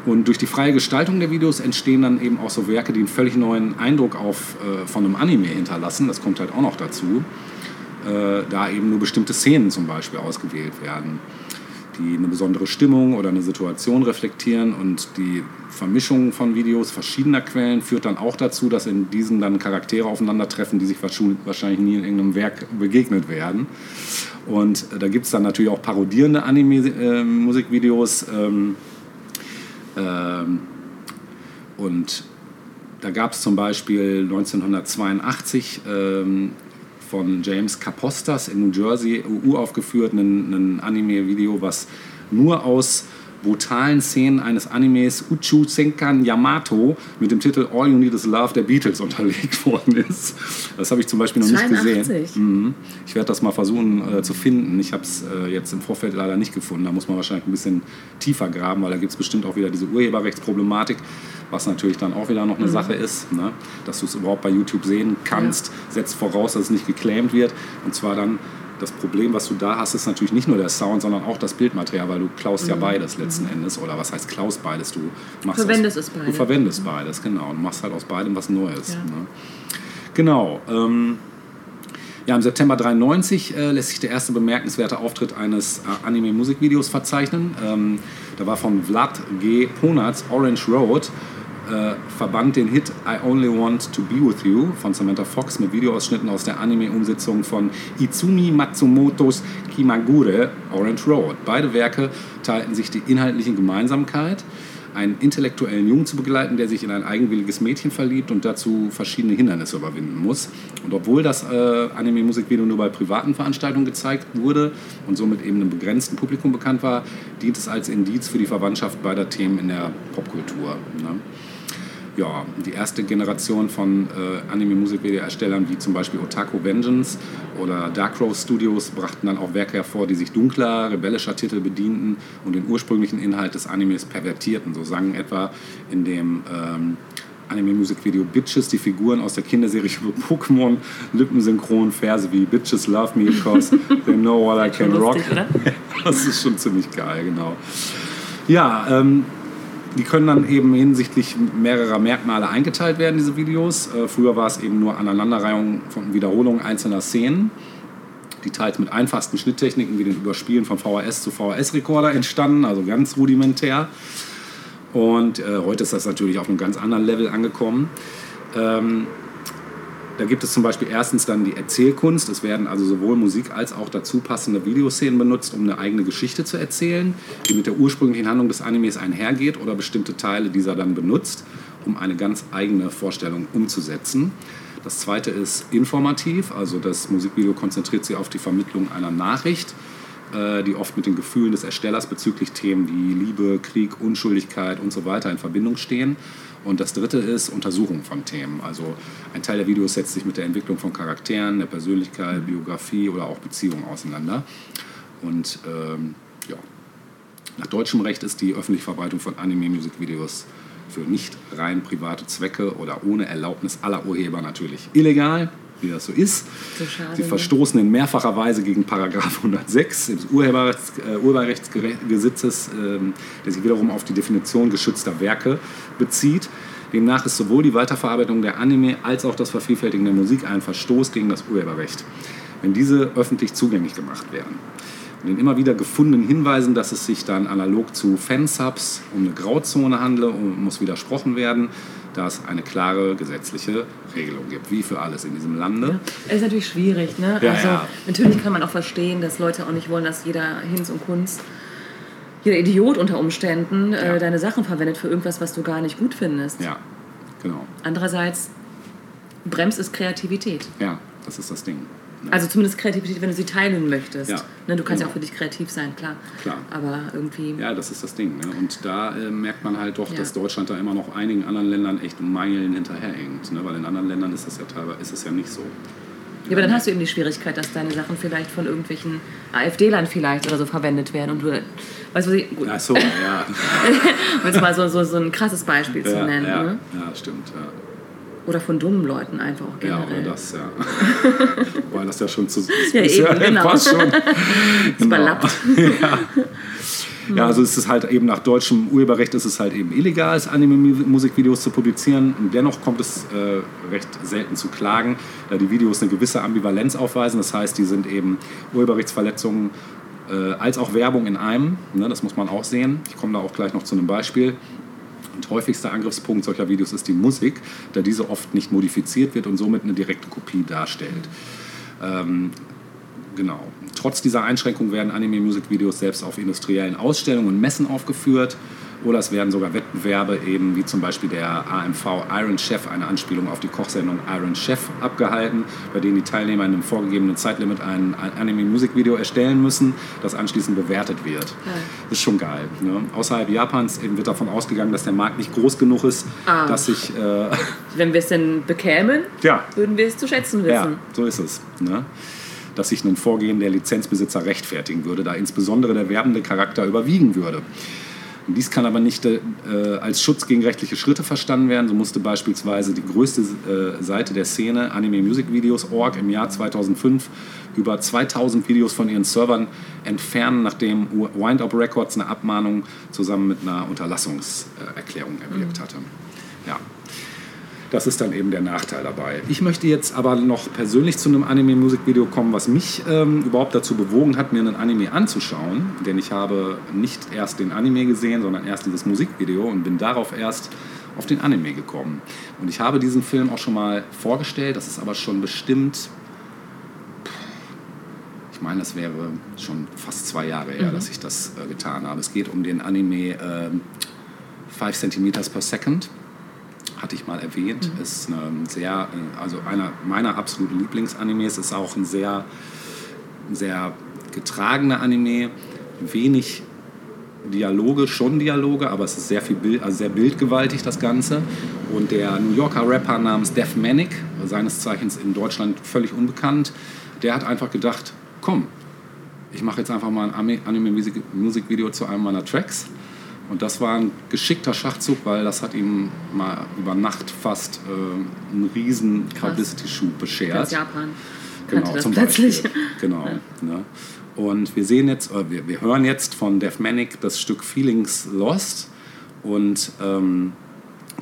und durch die freie Gestaltung der Videos entstehen dann eben auch so Werke, die einen völlig neuen Eindruck auf, äh, von einem Anime hinterlassen. Das kommt halt auch noch dazu. Äh, da eben nur bestimmte Szenen zum Beispiel ausgewählt werden, die eine besondere Stimmung oder eine Situation reflektieren. Und die Vermischung von Videos verschiedener Quellen führt dann auch dazu, dass in diesen dann Charaktere aufeinandertreffen, die sich wahrscheinlich- nie in irgendeinem Werk begegnet werden. Und äh, da gibt es dann natürlich auch parodierende Anime-Musikvideos. ähm, ähm, und da gab es zum Beispiel 1982 ähm, von James Capostas in New Jersey uraufgeführt ein, ein Anime-Video, was nur aus brutalen Szenen eines Animes Uchu Senkan Yamato mit dem Titel All You Need Is Love der Beatles unterlegt worden ist. Das habe ich zum Beispiel noch nicht 82. gesehen. Mhm. Ich werde das mal versuchen äh, zu finden. Ich habe es äh, jetzt im Vorfeld leider nicht gefunden. Da muss man wahrscheinlich ein bisschen tiefer graben, weil da gibt es bestimmt auch wieder diese Urheberrechtsproblematik, was natürlich dann auch wieder noch eine Sache ist. Ne? Dass du es überhaupt bei YouTube sehen kannst, setzt voraus, dass es nicht geclaimt wird. Und zwar dann das Problem, was du da hast, ist natürlich nicht nur der Sound, sondern auch das Bildmaterial, weil du klaust ja beides letzten Endes. Oder was heißt klaust beides? Du machst Verwendest aus, es beide. Du verwendest beides, genau. Und machst halt aus beidem was Neues. Ja. Ne? Genau. Ähm, ja, im September 93 äh, lässt sich der erste bemerkenswerte Auftritt eines äh, Anime-Musikvideos verzeichnen. Ähm, da war von Vlad G. Ponatz Orange Road äh, verband den Hit I Only Want to Be With You von Samantha Fox mit Videoausschnitten aus der Anime-Umsetzung von Izumi Matsumotos Kimagure Orange Road. Beide Werke teilten sich die inhaltliche Gemeinsamkeit einen intellektuellen Jungen zu begleiten, der sich in ein eigenwilliges Mädchen verliebt und dazu verschiedene Hindernisse überwinden muss. Und obwohl das äh, Anime-Musikvideo nur bei privaten Veranstaltungen gezeigt wurde und somit eben einem begrenzten Publikum bekannt war, dient es als Indiz für die Verwandtschaft beider Themen in der Popkultur. Ne? Ja, die erste Generation von äh, Anime-Musikvideo-Erstellern, wie zum Beispiel Otaku Vengeance oder Dark Rose Studios, brachten dann auch Werke hervor, die sich dunkler, rebellischer Titel bedienten und den ursprünglichen Inhalt des Animes pervertierten. So sangen etwa in dem ähm, Anime-Musikvideo Bitches die Figuren aus der Kinderserie über Pokémon lippensynchron Verse wie Bitches love me because they know what I can Schon rock. lustig, oder? Das ist schon ziemlich geil, genau. Ja, ähm, die können dann eben hinsichtlich mehrerer Merkmale eingeteilt werden, diese Videos. Äh, früher war es eben nur Aneinanderreihung von Wiederholungen einzelner Szenen, die teils mit einfachsten Schnitttechniken wie den Überspielen von VHS zu VHS-Rekorder entstanden, also ganz rudimentär. Und äh, heute ist das natürlich auf einem ganz anderen Level angekommen. Ähm, da gibt es zum Beispiel erstens dann die Erzählkunst. Es werden also sowohl Musik als auch dazu passende Videoszenen benutzt, um eine eigene Geschichte zu erzählen, die mit der ursprünglichen Handlung des Animes einhergeht oder bestimmte Teile dieser dann benutzt, um eine ganz eigene Vorstellung umzusetzen. Das zweite ist informativ, also das Musikvideo konzentriert sich auf die Vermittlung einer Nachricht, äh, die oft mit den Gefühlen des Erstellers bezüglich Themen wie Liebe, Krieg, Unschuldigkeit und so weiter in Verbindung stehen. Und das dritte ist Untersuchung von Themen. Also ein Teil der Videos setzt sich mit der Entwicklung von Charakteren, der Persönlichkeit, Biografie oder auch Beziehungen auseinander. Und ähm, ja, nach deutschem Recht ist die öffentliche Verbreitung von Anime-Musikvideos für nicht rein private Zwecke oder ohne Erlaubnis aller Urheber natürlich illegal, wie das so ist. So schade, Sie ne? verstoßen in mehrfacher Weise gegen Paragraph 106 des Urheberrechts, äh, Urheberrechtsgesetzes, ähm, der sich wiederum auf die Definition geschützter Werke bezieht. Demnach ist sowohl die Weiterverarbeitung der Anime als auch das Vervielfältigen der Musik ein Verstoß gegen das Urheberrecht, wenn diese öffentlich zugänglich gemacht werden. In den immer wieder gefundenen Hinweisen, dass es sich dann analog zu Fansubs um eine Grauzone handle und muss widersprochen werden, da es eine klare gesetzliche Regelung gibt, wie für alles in diesem Lande. Es ist natürlich schwierig, ne? Ja, also ja. natürlich kann man auch verstehen, dass Leute auch nicht wollen, dass jeder Hinz und Kunst jeder Idiot unter Umständen Ja. äh, deine Sachen verwendet für irgendwas, was du gar nicht gut findest. Ja, genau. Andererseits bremst es Kreativität. Ja, das ist das Ding. Also zumindest Kreativität, wenn du sie teilen möchtest. Ja, ne, du kannst ja genau. auch für dich kreativ sein, klar. Klar. Aber irgendwie. Ja, das ist das Ding. Ne? Und da äh, merkt man halt doch, Ja. dass Deutschland da immer noch einigen anderen Ländern echt Meilen hinterherhängt. Ne? Weil in anderen Ländern ist das ja teilweise ist es ja nicht so. Ja, aber dann hast du eben die Schwierigkeit, dass deine Sachen vielleicht von irgendwelchen AfD-Lern vielleicht oder so verwendet werden und du, weißt du, was ich, gut, Ach so, ja. um jetzt mal so, so, so ein krasses Beispiel zu ja, nennen. ja, Ne? ja, stimmt. Ja. Oder von dummen Leuten einfach auch Ja, generell. oder das, ja. Weil das ja schon zu. Ja, ist eben, genau. fast schon. überlappt. ja. ja, also ist es halt eben nach deutschem Urheberrecht ist es halt eben illegal, Anime-Musikvideos zu publizieren. Und dennoch kommt es äh, recht selten zu Klagen, da die Videos eine gewisse Ambivalenz aufweisen. Das heißt, die sind eben Urheberrechtsverletzungen äh, als auch Werbung in einem. Ne, das muss man auch sehen. Ich komme da auch gleich noch zu einem Beispiel. Häufigster Angriffspunkt solcher Videos ist die Musik, da diese oft nicht modifiziert wird und somit eine direkte Kopie darstellt. Ähm, genau. Trotz dieser Einschränkung werden Anime-Music-Videos selbst auf industriellen Ausstellungen und Messen aufgeführt. Oder es werden sogar Wettbewerbe, eben wie zum Beispiel der AMV Iron Chef, eine Anspielung auf die Kochsendung Iron Chef, abgehalten, bei denen die Teilnehmer in einem vorgegebenen Zeitlimit ein, ein Anime-Music-Video erstellen müssen, das anschließend bewertet wird. Das ist schon geil. Ne? Außerhalb Japans eben wird davon ausgegangen, dass der Markt nicht groß genug ist, Ah. dass sich. Äh, Wenn wir es denn bekämen, ja, würden wir es zu schätzen wissen. ja, so ist es. Ne? Dass sich ein Vorgehen der Lizenzbesitzer rechtfertigen würde, da insbesondere der werbende Charakter überwiegen würde. Dies kann aber nicht äh, als Schutz gegen rechtliche Schritte verstanden werden. So musste beispielsweise die größte äh, Seite der Szene, Anime Music Videos Org, im Jahr 2005 über 2000 Videos von ihren Servern entfernen, nachdem Wind Up Records eine Abmahnung zusammen mit einer Unterlassungserklärung erwirkt hatte. Ja. Das ist dann eben der Nachteil dabei. Ich möchte jetzt aber noch persönlich zu einem Anime-Musikvideo kommen, was mich ähm, überhaupt dazu bewogen hat, mir einen Anime anzuschauen. Denn ich habe nicht erst den Anime gesehen, sondern erst dieses Musikvideo und bin darauf erst auf den Anime gekommen. Und ich habe diesen Film auch schon mal vorgestellt. Das ist aber schon bestimmt, ich meine, das wäre schon fast zwei Jahre her, dass ich das äh, getan habe. Es geht um den Anime ähm, 5 cm per Second hatte ich mal erwähnt, ist ein sehr, also einer meiner absoluten Lieblingsanimes, ist auch ein sehr, sehr getragener Anime, wenig Dialoge, schon Dialoge, aber es ist sehr viel Bild, also sehr bildgewaltig das Ganze. Und der New Yorker Rapper namens Def Manic, seines Zeichens in Deutschland völlig unbekannt, der hat einfach gedacht, komm, ich mache jetzt einfach mal ein Anime-Musikvideo zu einem meiner Tracks. Und das war ein geschickter Schachzug, weil das hat ihm mal über Nacht fast äh, einen riesen. Publicity-Schub beschert. Ganz Japan Genau, das zum plötzlich. Beispiel. Genau. Ne? Und wir sehen jetzt, äh, wir, wir hören jetzt von Def Manic das Stück Feelings Lost. Und ähm,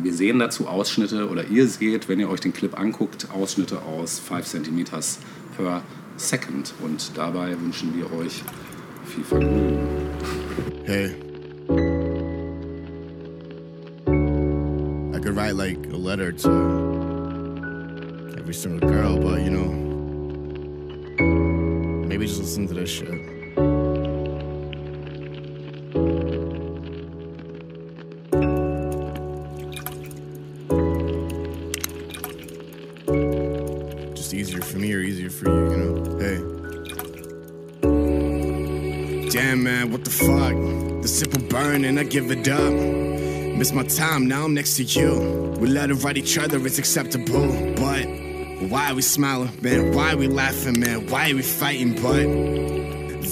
wir sehen dazu Ausschnitte, oder ihr seht, wenn ihr euch den Clip anguckt, Ausschnitte aus 5 cm per Second. Und dabei wünschen wir euch viel Vergnügen. Hey. Write like a letter to every single girl, but you know, maybe just listen to this shit. Just easier for me or easier for you, you know? Hey. Damn, man, what the fuck? The simple burn and I give it up. Miss my time, now I'm next to you. We let it write each other, it's acceptable. But why are we smiling, man? Why are we laughing, man? Why are we fighting, but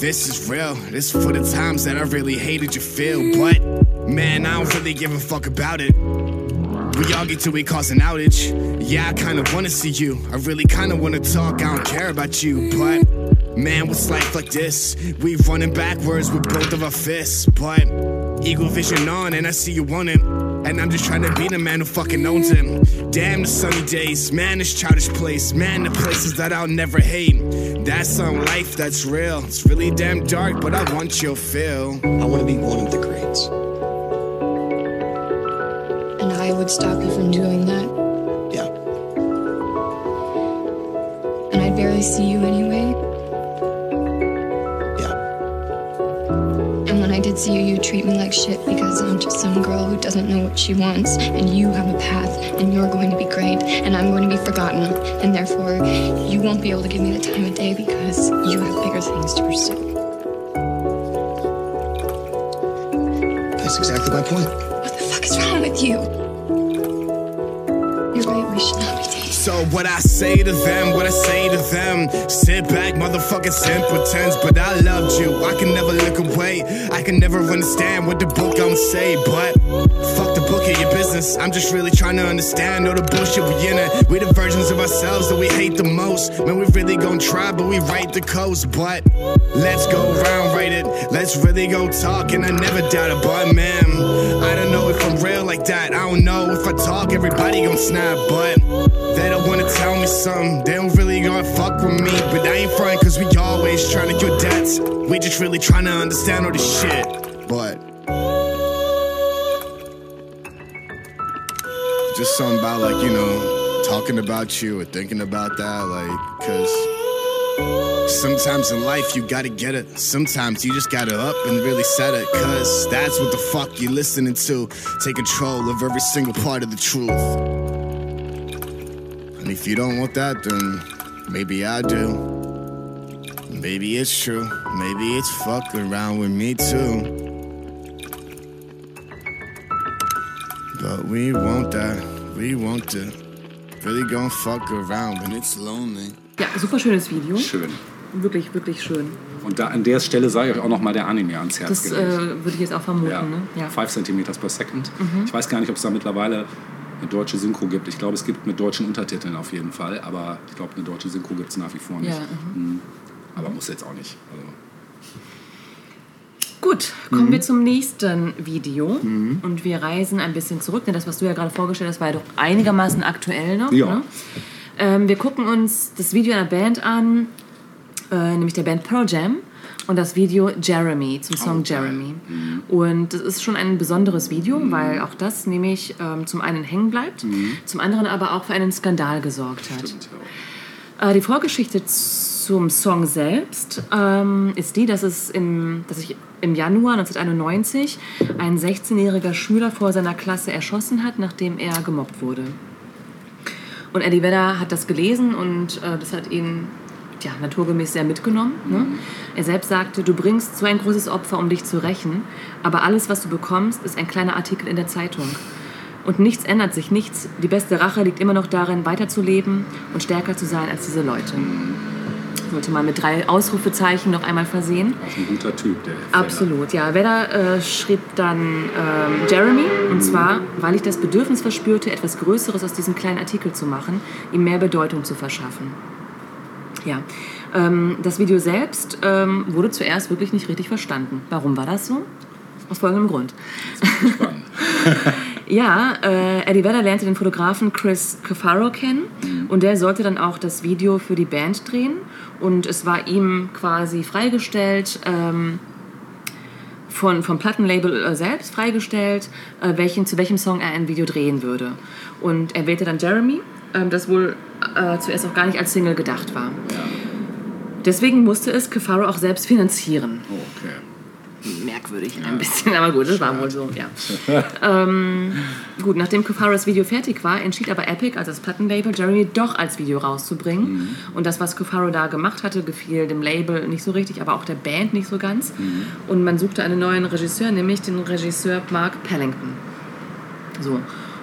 this is real. This for the times that I really hated you feel. But man, I don't really give a fuck about it. We argue till we cause an outage. Yeah, I kinda wanna see you. I really kinda wanna talk. I don't care about you, but man, what's life like this? We running backwards with both of our fists, but eagle vision on, and I see you want it. And I'm just trying to be the man who fucking owns him. Damn the sunny days, man, this childish place, man, the places that I'll never hate. That's some life that's real. It's really damn dark, but I want your feel. I want to be one of the greats. And I would stop you from doing that. Yeah. And I'd barely see you anyway. Yeah. And when I did see you, you treat me like shit because I'm just some girl who doesn't know what she wants. And you have a path, and you're going to be great, and I'm going to be forgotten. And therefore, you won't be able to give me the time of day because you have bigger things to pursue. That's exactly my point. What the fuck is wrong with you? So what I say to them, what I say to them, sit back, motherfucking simpletons. But I loved you, I can never look away. I can never understand what the book gon' say, but fuck the book of your business. I'm just really trying to understand all the bullshit we in it. We the versions of ourselves that we hate the most. Man, we really gon' try, but we write the coast. But let's go round, write it. Let's really go talk, and I never doubt it. But man, I don't know if I'm real like that. I don't know if I talk, everybody gon' snap, but. Something, they don't really gonna fuck with me. But I ain't frontin' cause we always trying to cure debts. We just really trying to understand all this shit. But. Just something about, like, you know, talking about you or thinking about that, like, cause. Sometimes in life you gotta get it. Sometimes you just gotta up and really set it. Cause that's what the fuck you listening to. Take control of every single part of the truth. If you don't want that, then maybe I do. Maybe it's true. Maybe it's fucking around with me too. But we want that. We want to really gonna fuck around when it's lonely. Ja, super schönes Video. Schön. Wirklich, wirklich schön. Und da, an der Stelle sei euch auch nochmal der Anime ans Herz Das äh, würde ich jetzt auch vermuten. ja. Ne? Ja. 5 cm per second. Mhm. Ich weiß gar nicht, ob es da mittlerweile eine deutsche Synchro gibt. Ich glaube, es gibt mit deutschen Untertiteln auf jeden Fall, aber ich glaube, eine deutsche Synchro gibt es nach wie vor nicht. Ja, mhm. Mhm. Aber muss jetzt auch nicht. Also, Gut, kommen Mhm. wir zum nächsten Video. Und wir reisen ein bisschen zurück, denn das, was du ja gerade vorgestellt hast, war ja doch einigermaßen aktuell noch. Ja. Ne? Ähm, wir gucken uns das Video einer Band an, äh, nämlich der Band Pearl Jam. Und das Video Jeremy zum Song Oh, geil. Jeremy. Und das ist schon ein besonderes Video, weil auch das nämlich ähm, zum einen hängen bleibt, zum anderen aber auch für einen Skandal gesorgt hat. stimmt, ja. Äh, die Vorgeschichte zum Song selbst ähm, ist die, dass, es im, dass sich im Januar 1991 ein 16-jähriger Schüler vor seiner Klasse erschossen hat, nachdem er gemobbt wurde. Und Eddie Vedder hat das gelesen und äh, das hat ihn ja, naturgemäß sehr mitgenommen. Ne? Er selbst sagte, du bringst so ein großes Opfer, um dich zu rächen, aber alles, was du bekommst, ist ein kleiner Artikel in der Zeitung. Und nichts ändert sich, nichts. Die beste Rache liegt immer noch darin, weiterzuleben und stärker zu sein als diese Leute. Sollte man mit drei Ausrufezeichen noch einmal versehen. Auch ein guter Typ, der Fender. Absolut, ja. Vedder äh, schrieb dann ähm, Jeremy, und zwar, weil ich das Bedürfnis verspürte, etwas Größeres aus diesem kleinen Artikel zu machen, ihm mehr Bedeutung zu verschaffen. Ja, ähm, das Video selbst ähm, wurde zuerst wirklich nicht richtig verstanden. Warum war das so? Aus folgendem Grund. Spannend. Ja, äh, Eddie Vedder lernte den Fotografen Chris Cafaro kennen und der sollte dann auch das Video für die Band drehen und es war ihm quasi freigestellt, ähm, von, vom Plattenlabel äh, selbst freigestellt, äh, welchen, zu welchem Song er ein Video drehen würde. Und er wählte dann Jeremy, ähm, das wohl äh, zuerst auch gar nicht als Single gedacht war. Deswegen musste es Cafaro auch selbst finanzieren Oh, okay. merkwürdig ein bisschen, aber gut, das war wohl so, ja. ähm, gut, nachdem Kufaras Video fertig war, entschied aber Epic, also das Plattenlabel, Jeremy doch als Video rauszubringen. Und das, was Kufaro da gemacht hatte, gefiel dem Label nicht so richtig, aber auch der Band nicht so ganz. Und man suchte einen neuen Regisseur, nämlich den Regisseur Mark Pellington. So.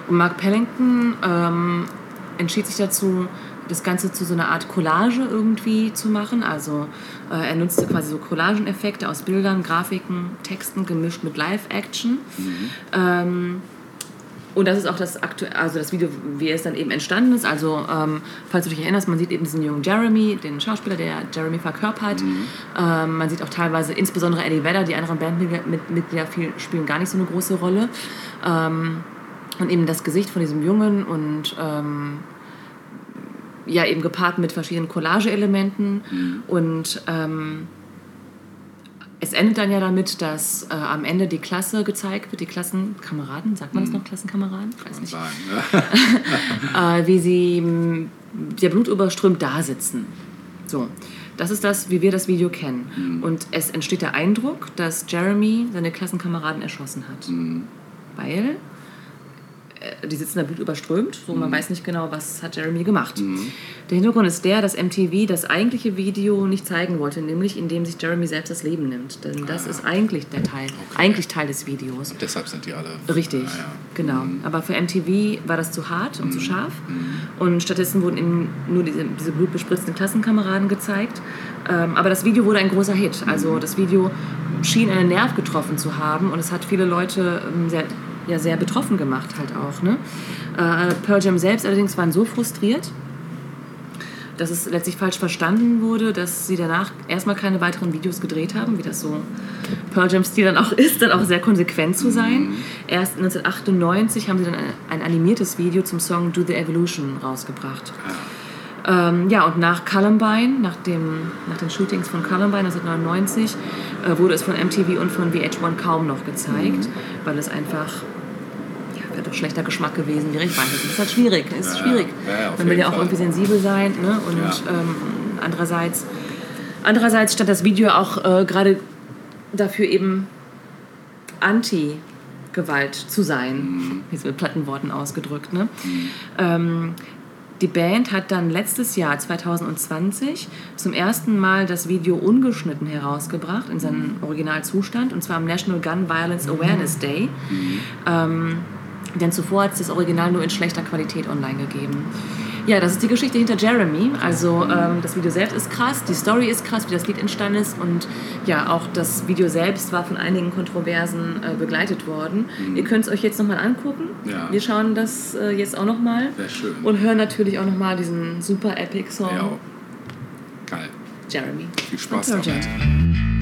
Und Mark Pellington ähm, entschied sich dazu, das Ganze zu so einer Art Collage irgendwie zu machen. Also äh, er nutzte quasi so Collageneffekte aus Bildern, Grafiken, Texten gemischt mit Live-Action. Ähm, und das ist auch das aktuelle, also das Video, wie es dann eben entstanden ist. Also, ähm, falls du dich erinnerst, man sieht eben diesen jungen Jeremy, den Schauspieler, der Jeremy verkörpert. Ähm, man sieht auch teilweise, insbesondere Eddie Vedder, die anderen Bandmitglieder spielen gar nicht so eine große Rolle. Ähm, und eben das Gesicht von diesem Jungen und ähm, ja, eben gepaart mit verschiedenen Collage-Elementen. Und ähm, es endet dann ja damit, dass äh, am Ende die Klasse gezeigt wird, die Klassenkameraden, sagt man das noch, Klassenkameraden? Ich weiß nicht. Sagen, ne? Äh, wie sie der blutüberströmt da sitzen. So, das ist das, wie wir das Video kennen. Und es entsteht der Eindruck, dass Jeremy seine Klassenkameraden erschossen hat. Weil äh, die sitzen da blutüberströmt, so man weiß nicht genau, was hat Jeremy gemacht. Der Hintergrund ist der, dass MTV das eigentliche Video nicht zeigen wollte, nämlich indem sich Jeremy selbst das Leben nimmt. Denn das ist eigentlich der Teil, eigentlich Teil des Videos. Und deshalb sind die alle. Richtig, Ja, ja. genau. Aber für MTV war das zu hart und zu scharf. Und stattdessen wurden ihnen nur diese, diese blutbespritzten Klassenkameraden gezeigt. Ähm, aber das Video wurde ein großer Hit. Also das Video schien einen Nerv getroffen zu haben und es hat viele Leute ähm, sehr, ja, sehr betroffen gemacht halt auch. Ne? Äh, Pearl Jam selbst allerdings waren so frustriert, dass es letztlich falsch verstanden wurde, dass sie danach erstmal keine weiteren Videos gedreht haben, wie das so Pearl Jam-Stil dann auch ist, dann auch sehr konsequent zu sein. Erst 1998 haben sie dann ein, ein animiertes Video zum Song Do the Evolution rausgebracht. Ähm, ja, und nach Columbine, nach, dem, nach den Shootings von Columbine 1999, äh, wurde es von MTV und von VH1 kaum noch gezeigt, weil es einfach ja, wäre doch schlechter Geschmack gewesen, die Reichweite. Das ist halt schwierig. Ist Ja, schwierig. ja, Man will ja auch Fall. irgendwie sensibel sein. Ne? Und Ja. ähm, andererseits, andererseits stand das Video auch äh, gerade dafür eben anti-Gewalt zu sein. Mhm. Jetzt mit platten Worten ausgedrückt. Ne? Ähm, die Band hat dann letztes Jahr, 2020, zum ersten Mal das Video ungeschnitten herausgebracht in seinem Originalzustand, und zwar am National Gun Violence Awareness Day. Ähm, denn zuvor hat es das Original nur in schlechter Qualität online gegeben. Ja, das ist die Geschichte hinter Jeremy. Also ähm, das Video selbst ist krass, die Story ist krass, wie das Lied entstanden ist und ja, auch das Video selbst war von einigen Kontroversen äh, begleitet worden. Ihr könnt es euch jetzt nochmal angucken. Ja. Wir schauen das äh, jetzt auch nochmal Wäre schön. und hören natürlich auch nochmal diesen super epic Song Ja. Geil. Jeremy. Viel Spaß damit. At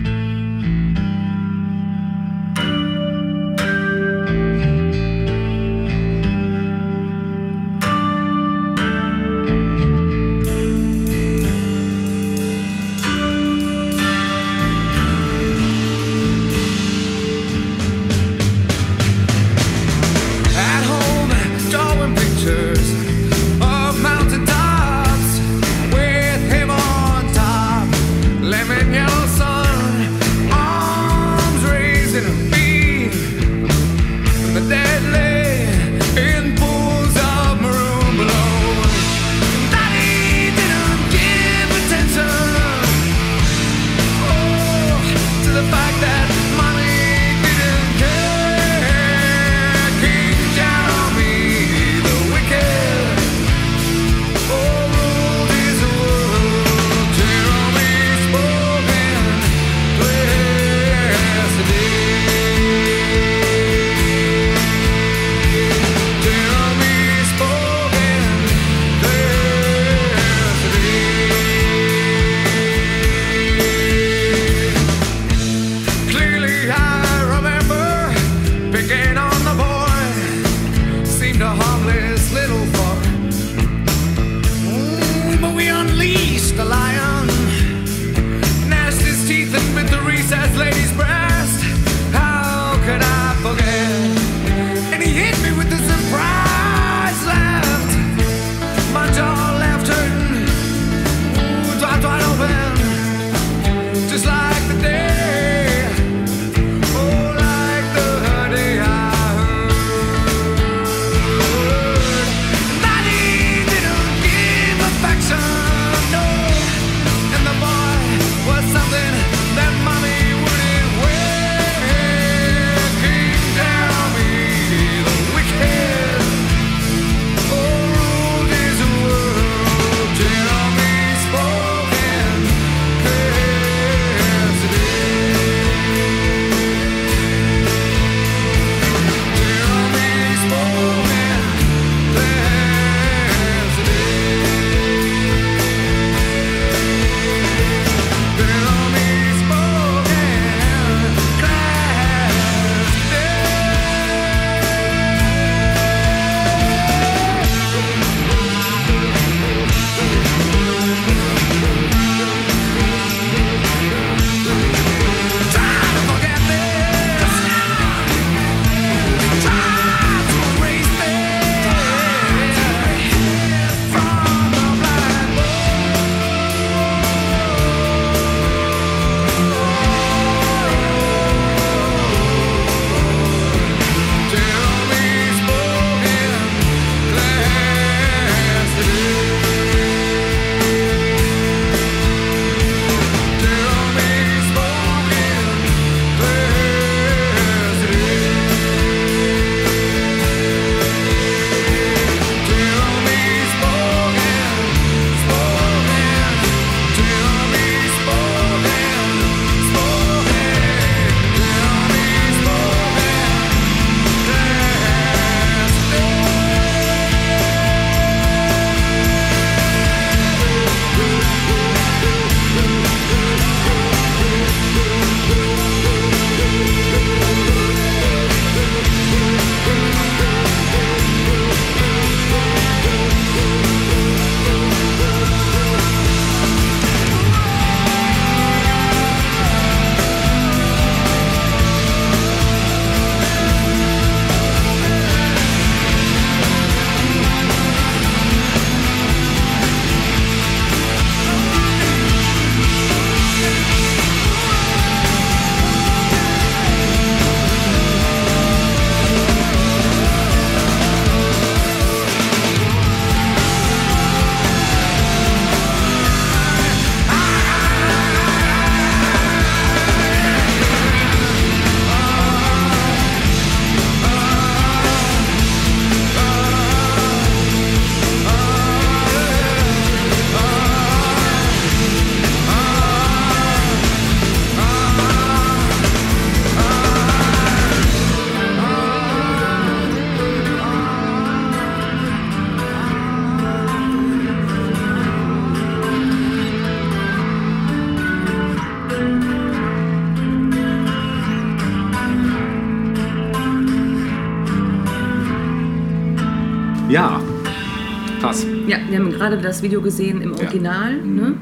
das Video gesehen im Original. Mhm. Ne?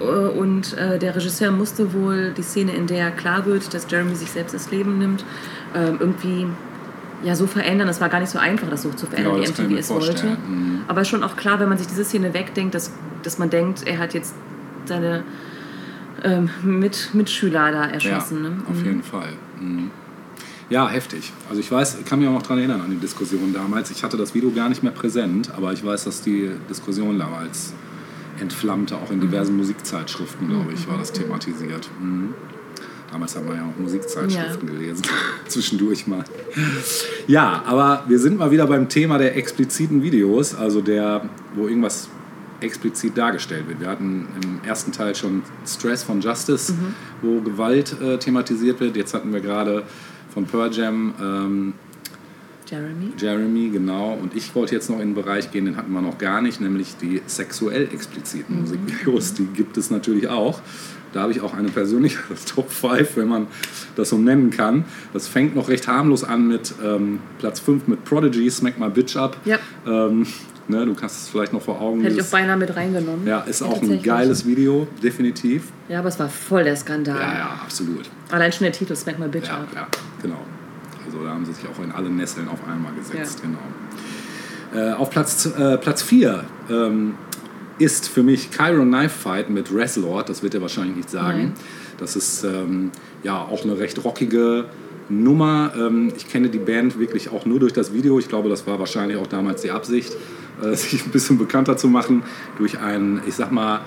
Äh, Und äh, der Regisseur musste wohl die Szene, in der klar wird, dass Jeremy sich selbst das Leben nimmt, ähm, irgendwie ja, so verändern. Es war gar nicht so einfach, das so zu verändern, Ja, wie das kann ich MTV es wollte. Mhm. Aber schon auch klar, wenn man sich diese Szene wegdenkt, dass, dass man denkt, er hat jetzt seine ähm, Mit Mitschüler da erschossen. Ja, ne? auf Mhm. jeden Fall. Mhm. Ja, heftig. Also ich weiß, ich kann mich auch noch daran erinnern an die Diskussion damals. Ich hatte das Video gar nicht mehr präsent, aber ich weiß, dass die Diskussion damals entflammte, auch in diversen Musikzeitschriften, glaube ich, war das thematisiert. Mhm. Damals haben wir ja auch Musikzeitschriften gelesen, zwischendurch mal. Ja, aber wir sind mal wieder beim Thema der expliziten Videos, also der, wo irgendwas explizit dargestellt wird. Wir hatten im ersten Teil schon Stress von Justice, wo Gewalt äh, thematisiert wird. Jetzt hatten wir gerade von Pearl Jam ähm, Jeremy. Jeremy, genau. Und ich wollte jetzt noch in den Bereich gehen, den hatten wir noch gar nicht, nämlich die sexuell expliziten Musikvideos. Die gibt es natürlich auch. Da habe ich auch eine persönliche Top 5, wenn man das so nennen kann. Das fängt noch recht harmlos an mit ähm, Platz 5 mit Prodigy, Smack My Bitch Up. Ja. Ähm, ne, du hast es vielleicht noch vor Augen. Hätte ich auch beinahe mit reingenommen. ja, ist auch ein geiles Video, definitiv. Ja, aber es war voll der Skandal. Ja, ja, absolut. Allein schon der Titel, Smack My Bitch Ja, Up. ja, genau. Also da haben sie sich auch in alle Nesseln auf einmal gesetzt, Ja. genau. Äh, auf Platz 4 äh, Platz vier, ähm, ist für mich Cairo Knife Fight mit Wrestlord, das wird er wahrscheinlich nicht sagen. Nein. Das ist ähm, ja auch eine recht rockige Nummer. Ähm, ich kenne die Band wirklich auch nur durch das Video. Ich glaube, das war wahrscheinlich auch damals die Absicht, sich ein bisschen bekannter zu machen durch ein, ich sag mal,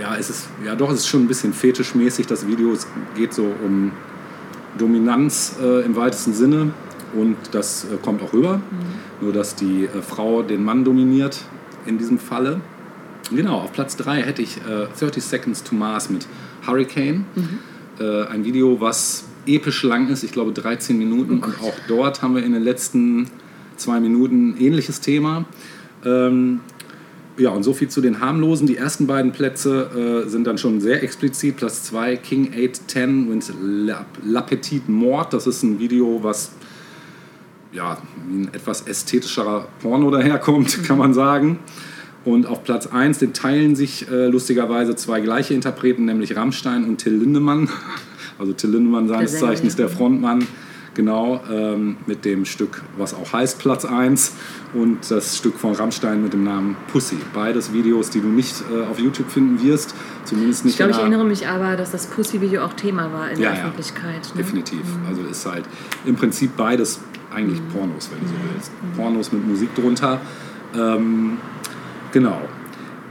ja, es ist, ja doch, es ist schon ein bisschen fetischmäßig, das Video. Es geht so um Dominanz äh, im weitesten Sinne und das äh, kommt auch rüber. Nur, dass die äh, Frau den Mann dominiert in diesem Falle. Genau, auf Platz 3 hätte ich äh, 30 Seconds to Mars mit Hurricane. Äh, ein Video, was episch lang ist, ich glaube 13 Minuten. und auch dort haben wir in den letzten zwei Minuten ähnliches Thema. Ähm, ja, und so viel zu den harmlosen. Die ersten beiden Plätze äh, sind dann schon sehr explizit. Platz 2, King 810 mit La, Petite Mort. Das ist ein Video, was ja, ein etwas ästhetischerer Porno daherkommt, kann man sagen. Und auf Platz 1, den teilen sich äh, lustigerweise zwei gleiche Interpreten, nämlich Rammstein und Till Lindemann. Also Till Lindemann seines Zeichens der Frontmann, genau, ähm, mit dem Stück, was auch heißt Platz 1 und das Stück von Rammstein mit dem Namen Pussy. Beides Videos, die du nicht äh, auf YouTube finden wirst, zumindest nicht Ich glaube, ich erinnere mich aber, dass das Pussy-Video auch Thema war in Ja, der ja. Öffentlichkeit. Ne? Definitiv. Also ist halt im Prinzip beides eigentlich Pornos, wenn du so willst. Pornos mit Musik drunter. Ähm, genau.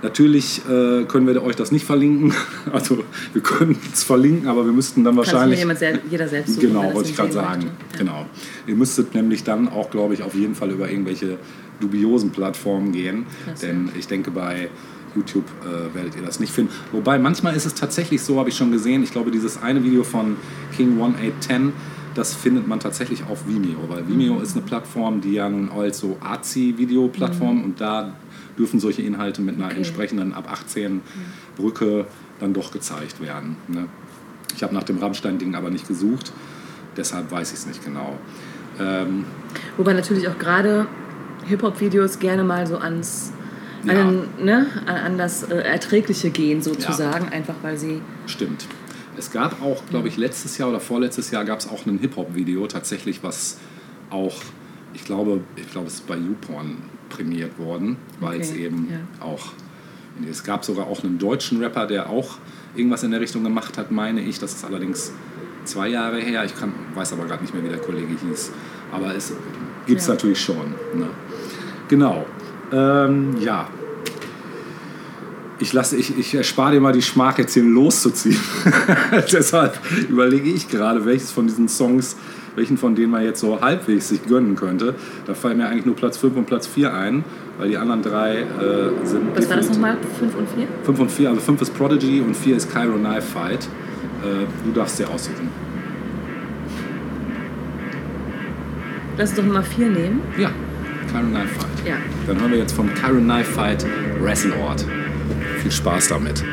Natürlich äh, können wir euch das nicht verlinken. Also wir können es verlinken, aber wir müssten dann Kann wahrscheinlich... jemand sel jeder selbst suchen, Genau, wollte ich gerade sagen. Ja. Genau. Ihr müsstet nämlich dann auch, glaube ich, auf jeden Fall über irgendwelche dubiosen Plattformen gehen. Krass, denn ich denke, bei YouTube äh, werdet ihr das nicht finden. Wobei manchmal ist es tatsächlich so, habe ich schon gesehen, ich glaube, dieses eine Video von King 1810, das findet man tatsächlich auf Vimeo, weil Vimeo Mhm. ist eine Plattform, die ja nun als so Arzi-Video-Plattform und da dürfen solche Inhalte mit einer Okay. entsprechenden ab 18 Brücke dann doch gezeigt werden. Ne? Ich habe nach dem Rammstein-Ding aber nicht gesucht, deshalb weiß ich es nicht genau. Ähm, Wobei natürlich auch gerade Hip-Hop-Videos gerne mal so ans Ja. an, den, ne, an, an das äh, Erträgliche gehen sozusagen, einfach weil sie Stimmt. Es gab auch, glaube ich, letztes Jahr oder vorletztes Jahr gab es auch ein Hip-Hop-Video tatsächlich, was auch, ich glaube, ich glaube, es ist bei YouPorn prämiert worden, weil es Okay, eben ja. auch, es gab sogar auch einen deutschen Rapper, der auch irgendwas in der Richtung gemacht hat, meine ich. Das ist allerdings zwei Jahre her. Ich kann, weiß aber gerade nicht mehr, wie der Kollege hieß. Aber es gibt es Ja. natürlich schon. Ne? Genau. Ähm, ja, ich, lasse, ich, ich erspare dir mal die Schmach, jetzt hier loszuziehen. Deshalb überlege ich gerade, welches von diesen Songs, welchen von denen man jetzt so halbwegs sich gönnen könnte. Da fallen mir eigentlich nur Platz 5 und Platz 4 ein, weil die anderen drei äh, sind. Was war das nochmal? 5 und 4? 5 und 4, also 5 ist Prodigy und 4 ist Cairo Knife Fight. Äh, du darfst dir aussuchen. Lass uns doch Nummer 4 nehmen. Ja, Cairo Knife Fight. Ja. Dann hören wir jetzt vom Cairo Knife Fight Wrestleort. Viel Spaß damit.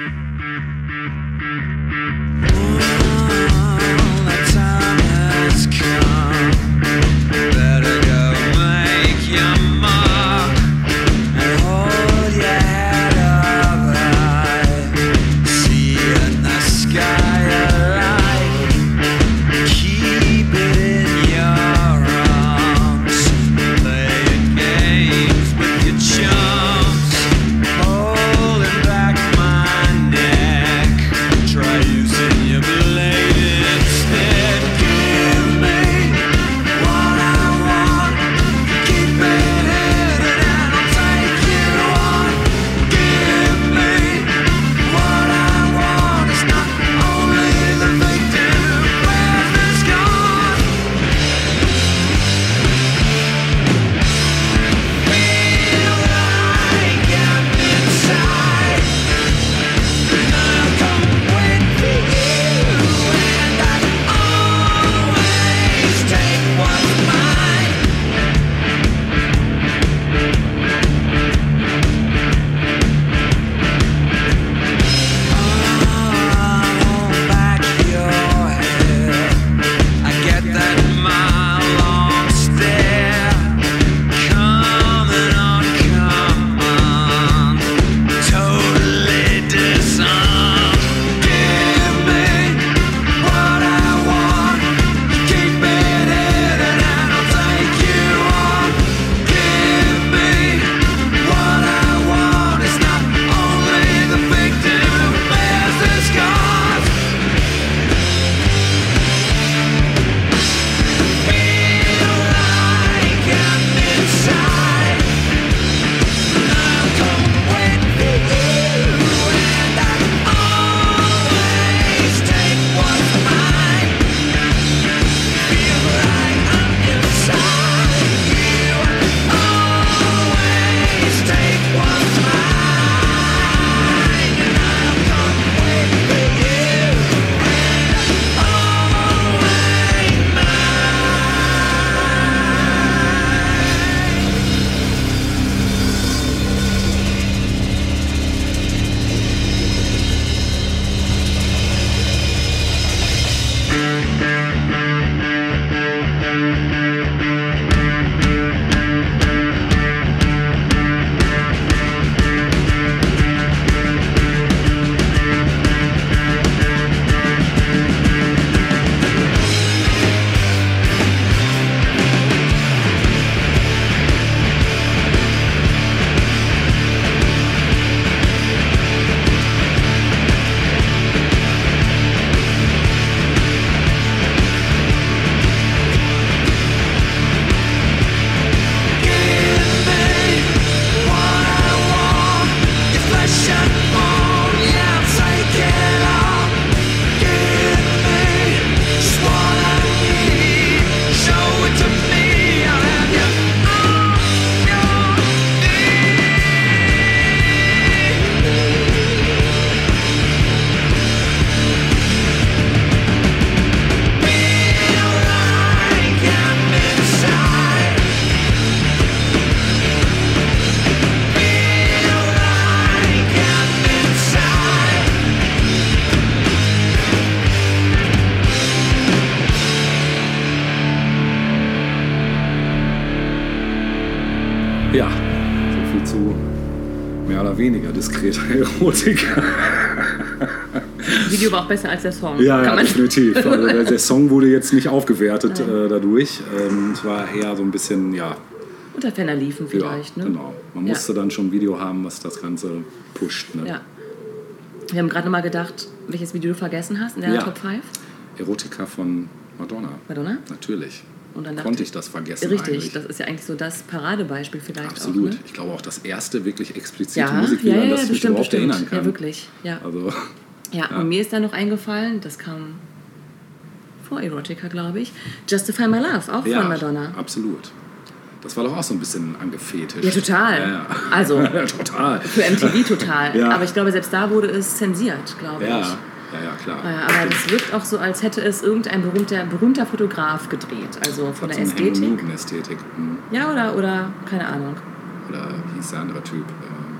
Das Video war auch besser als der Song. Ja, ja definitiv. Also der, der Song wurde jetzt nicht aufgewertet äh, dadurch. Ähm, es war eher so ein bisschen, ja, Unter Ferner liefen vielleicht, ja ne? genau. Man Ja. musste dann schon ein Video haben, was das Ganze pusht. Ne? Ja. Wir haben gerade noch mal gedacht, welches Video du vergessen hast in Ja. Top 5. Erotika von Madonna. Madonna? Natürlich. Und dann Konnte ich das vergessen Richtig, eigentlich. das ist ja eigentlich so das Paradebeispiel vielleicht Absolut. auch. Ne? Ich glaube auch das erste wirklich explizite Ja, Musikvideo, ja, an ja, das ich mich überhaupt bestimmt. erinnern kann. Ja, wirklich. Ja. Also, Ja, Ja. und mir ist da noch eingefallen, das kam vor Erotica, glaube ich, Justify My Love, auch ja, von Madonna. absolut. Das war doch auch so ein bisschen angefetischt. Ja, total. Ja, ja. Also, total. Für MTV total. Ja. Aber ich glaube, selbst da wurde es zensiert, glaube Ja, ich. Ja, ja, klar. Äh, Aber das wirkt auch so, als hätte es irgendein berühmter, berühmter Fotograf gedreht. Also von der Ästhetik. Minuten-Ästhetik. Hm. Ja, oder, oder keine Ahnung. Oder wie hieß der andere Typ? Ähm,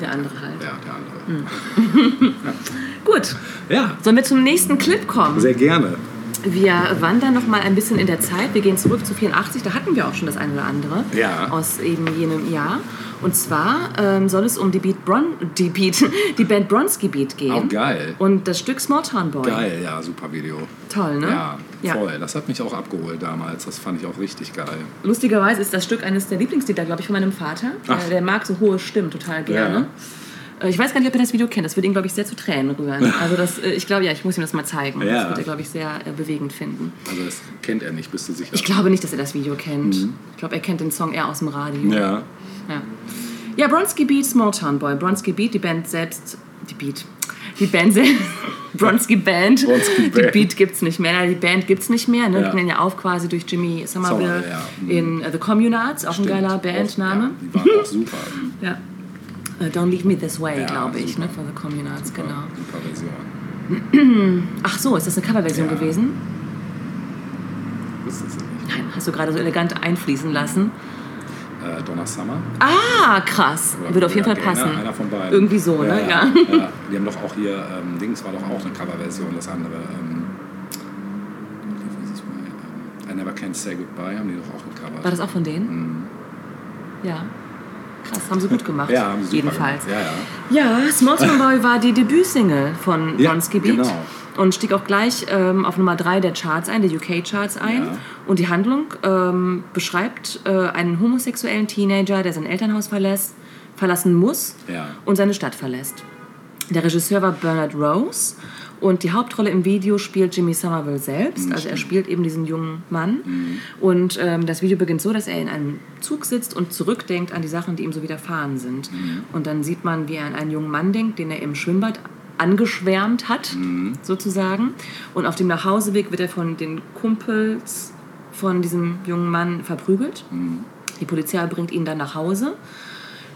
Der andere halt. Ja, der andere. Gut. Ja. Sollen wir zum nächsten Clip kommen? Sehr gerne. Wir wandern noch mal ein bisschen in der Zeit. Wir gehen zurück zu 84. Da hatten wir auch schon das eine oder andere Ja. aus eben jenem Jahr. Und zwar ähm, soll es um die, Beat Bron die, Beat, die Band Bronski Beat gehen. Auch geil. Und das Stück Small Town Boy. Geil, ja, super Video. Toll, ne? Ja, Ja. voll. Das hat mich auch abgeholt damals. Das fand ich auch richtig geil. Lustigerweise ist das Stück eines der Lieblingslieder, glaube ich, von meinem Vater. Ach. Äh, Der mag so hohe Stimmen total gerne. Äh, Ich weiß gar nicht, ob er das Video kennt. Das würde ihn, glaube ich, sehr zu Tränen rühren. Also das, äh, ich glaube, ja, ich muss ihm das mal zeigen. Ja. Das wird er, glaube ich, sehr äh, bewegend finden. Also das kennt er nicht, bist du sicher? Ich glaube nicht, dass er das Video kennt. Mhm. Ich glaube, er kennt den Song eher aus dem Radio. Ja. Ja, ja Bronski Beat, Small Town Boy. Bronski Beat, die Band selbst. Die Beat. Die Band selbst. Bronski Band. Bronski Die Band. Beat gibt's nicht mehr. Die Band gibt's nicht mehr. Ne? Ja. Die nennen ja auf quasi durch Jimmy Somerville Somerville, ja. Mhm. in äh, The Communards. Auch Stimmt. ein geiler Bandname. Ja, die waren auch super. Ja. Äh, Don't Leave Me This Way, Ja, glaube ich, super. ne? Von The Communards, genau. Super Version. Ach so, ist das eine Coverversion Ja. gewesen? Wusstest du nicht? Nein, hast du gerade so elegant einfließen lassen. Äh, Donna Summer? Ah, krass. Oder- Würde auf jeden Fall passen. Einer, einer von beiden. Irgendwie so, ne? Ja. Ja. ja. Die haben doch auch hier, ähm, Dings war doch auch eine Coverversion, das andere. Ähm, es? Ähm, I Never Can Say Goodbye haben die doch auch gecovert. War das auch von denen? Mhm. Ja. Krass, haben sie gut gemacht. Ja, haben sie Jedenfalls. gemacht. Ja, ja. Ja, Small Town Boy war die Debütsingle von Ja, Beat genau. und stieg auch gleich ähm, auf Nummer 3 der Charts ein, der UK-Charts ein. Ja. Und die Handlung ähm, beschreibt äh, einen homosexuellen Teenager, der sein Elternhaus verlässt, verlassen muss Ja. und seine Stadt verlässt. Der Regisseur war Bernard Rose und die Hauptrolle im Video spielt Jimmy Somerville selbst. Also er spielt eben diesen jungen Mann. Und ähm, das Video beginnt so, dass er in einem Zug sitzt und zurückdenkt an die Sachen, die ihm so widerfahren sind. Und dann sieht man, wie er an einen jungen Mann denkt, den er im Schwimmbad angeschwärmt hat, sozusagen. Und auf dem Nachhauseweg wird er von den Kumpels von diesem jungen Mann verprügelt. Die Polizei bringt ihn dann nach Hause.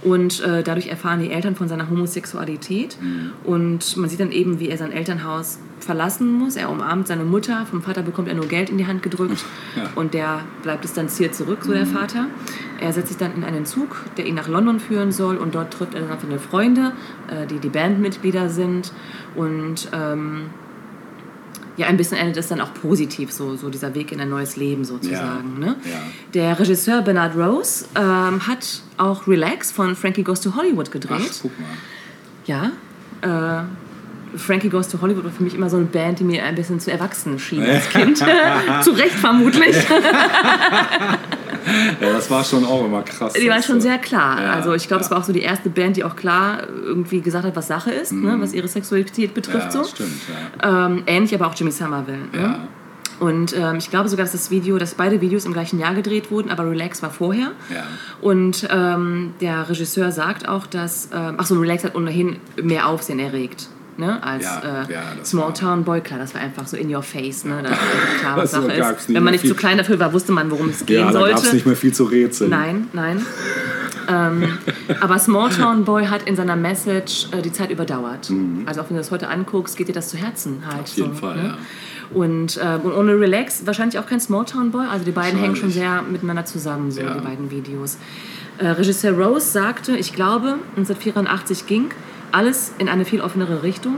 Und äh, dadurch erfahren die Eltern von seiner Homosexualität. Und man sieht dann eben, wie er sein Elternhaus verlassen muss. Er umarmt seine Mutter. Vom Vater bekommt er nur Geld in die Hand gedrückt. Ja. Und der bleibt distanziert zurück, so der Vater. Er setzt sich dann in einen Zug, der ihn nach London führen soll. Und dort trifft er dann auf seine Freunde, äh, die die Bandmitglieder sind. Und ähm, ja, ein bisschen endet es dann auch positiv, so, so dieser Weg in ein neues Leben sozusagen. Ne? Ja. Der Regisseur Bernard Rose ähm, hat auch Relax von Frankie Goes to Hollywood gedreht. Ach, guck mal. Ja. Äh, Frankie Goes to Hollywood war für mich immer so eine Band, die mir ein bisschen zu erwachsen schien als Kind. zu Recht vermutlich. Ja, das war schon auch immer krass. Die war schon sehr klar. Ja, also ich glaube, ja. es war auch so die erste Band, die auch klar irgendwie gesagt hat, was Sache ist, ne, was ihre Sexualität betrifft. Ja, so. stimmt, ja. Ähm, ähnlich aber auch Jimmy Somerville. Ne? Ja. Und ähm, ich glaube sogar, dass das Video, dass beide Videos im gleichen Jahr gedreht wurden, aber Relax war vorher. Ja. Und ähm, der Regisseur sagt auch, dass, ähm, ach so, Relax hat ohnehin mehr Aufsehen erregt. Ne, als Ja, äh, ja, das Small war- Town Boy, klar, das war einfach so in your face, ne, da war klar, was Also Sache ist. Wenn man nicht zu klein dafür war, wusste man, worum es gehen Ja, da sollte. gab es nicht mehr viel zu rätseln. Nein, nein. ähm, aber Small Town Boy hat in seiner Message äh, die Zeit überdauert. Also auch wenn du das heute anguckst, geht dir das zu Herzen halt. Mhm. Auf jeden so, Fall, ne? ja. Und, ähm, und ohne Relax wahrscheinlich auch kein Small Town Boy. Also die beiden hängen schon sehr miteinander zusammen, so Ja. die beiden Videos. Äh, Regisseur Rose sagte, ich glaube, 1984 ging alles in eine viel offenere Richtung.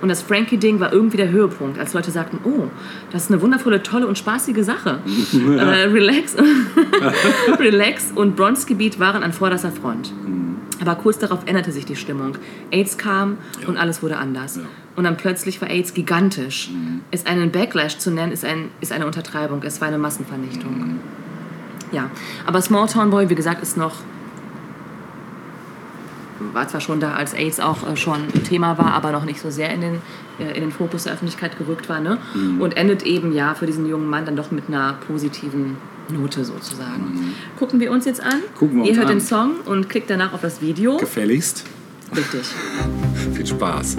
Und das Frankie-Ding war irgendwie der Höhepunkt, als Leute sagten, oh, das ist eine wundervolle, tolle und spaßige Sache. äh, Relax, Relax und Bronski Beat waren an vorderster Front. Aber kurz darauf änderte sich die Stimmung. AIDS kam und alles wurde anders. Ja. Und dann plötzlich war AIDS gigantisch. Es einen Backlash zu nennen, ist, ein, ist eine Untertreibung. Es war eine Massenvernichtung. Ja, aber Small Town Boy, wie gesagt, ist noch war zwar schon da, als AIDS auch äh, schon ein Thema war, aber noch nicht so sehr in den, äh, in den Fokus der Öffentlichkeit gerückt war. Ne? Und endet eben ja für diesen jungen Mann dann doch mit einer positiven Note sozusagen. Gucken wir uns jetzt an. Gucken wir Ihr uns hört an. den Song und klickt danach auf das Video. Gefälligst. Richtig. Viel Spaß.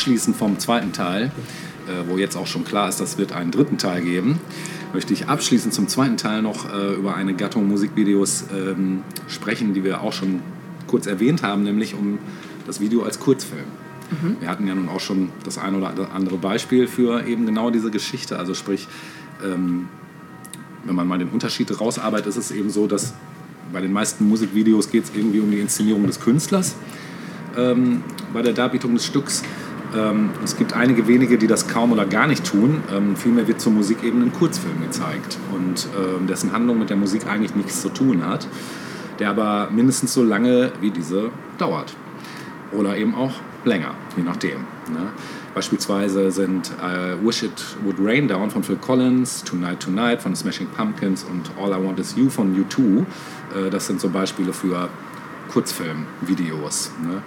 Möchte noch abschließen vom zweiten Teil, äh, wo jetzt auch schon klar ist, dass es wird einen dritten Teil geben, möchte ich abschließend zum zweiten Teil noch äh, über eine Gattung Musikvideos ähm, sprechen, die wir auch schon kurz erwähnt haben, nämlich um das Video als Kurzfilm. Wir hatten ja nun auch schon das ein oder andere Beispiel für eben genau diese Geschichte. Also sprich, ähm, wenn man mal den Unterschied rausarbeitet, ist es eben so, dass bei den meisten Musikvideos geht es irgendwie um die Inszenierung des Künstlers ähm, bei der Darbietung des Stücks. Ähm, es gibt einige wenige, die das kaum oder gar nicht tun. Ähm, vielmehr wird zur Musik eben ein Kurzfilm gezeigt und ähm, dessen Handlung mit der Musik eigentlich nichts zu tun hat, der aber mindestens so lange wie diese dauert. Oder eben auch länger, je nachdem. Ne? Beispielsweise sind äh, Wish It Would Rain Down von Phil Collins, Tonight Tonight von Smashing Pumpkins und All I Want Is You von U2. Äh, das sind so Beispiele für Kurzfilmvideos. Ne?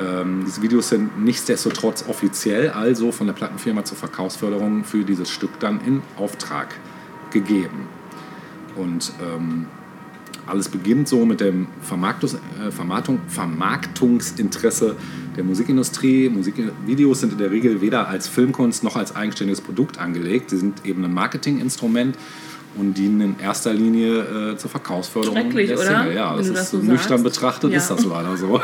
Ähm, diese Videos sind nichtsdestotrotz offiziell also von der Plattenfirma zur Verkaufsförderung für dieses Stück dann in Auftrag gegeben. Und ähm, alles beginnt so mit dem Vermarktungs äh, Vermarktung, Vermarktungsinteresse der Musikindustrie. Musikvideos sind in der Regel weder als Filmkunst noch als eigenständiges Produkt angelegt. Sie sind eben ein Marketinginstrument und dienen in erster Linie äh, zur Verkaufsförderung Schrecklich, der oder? Single. Ja, Wenn das ist das so nüchtern sagst. betrachtet Ja. ist das leider so.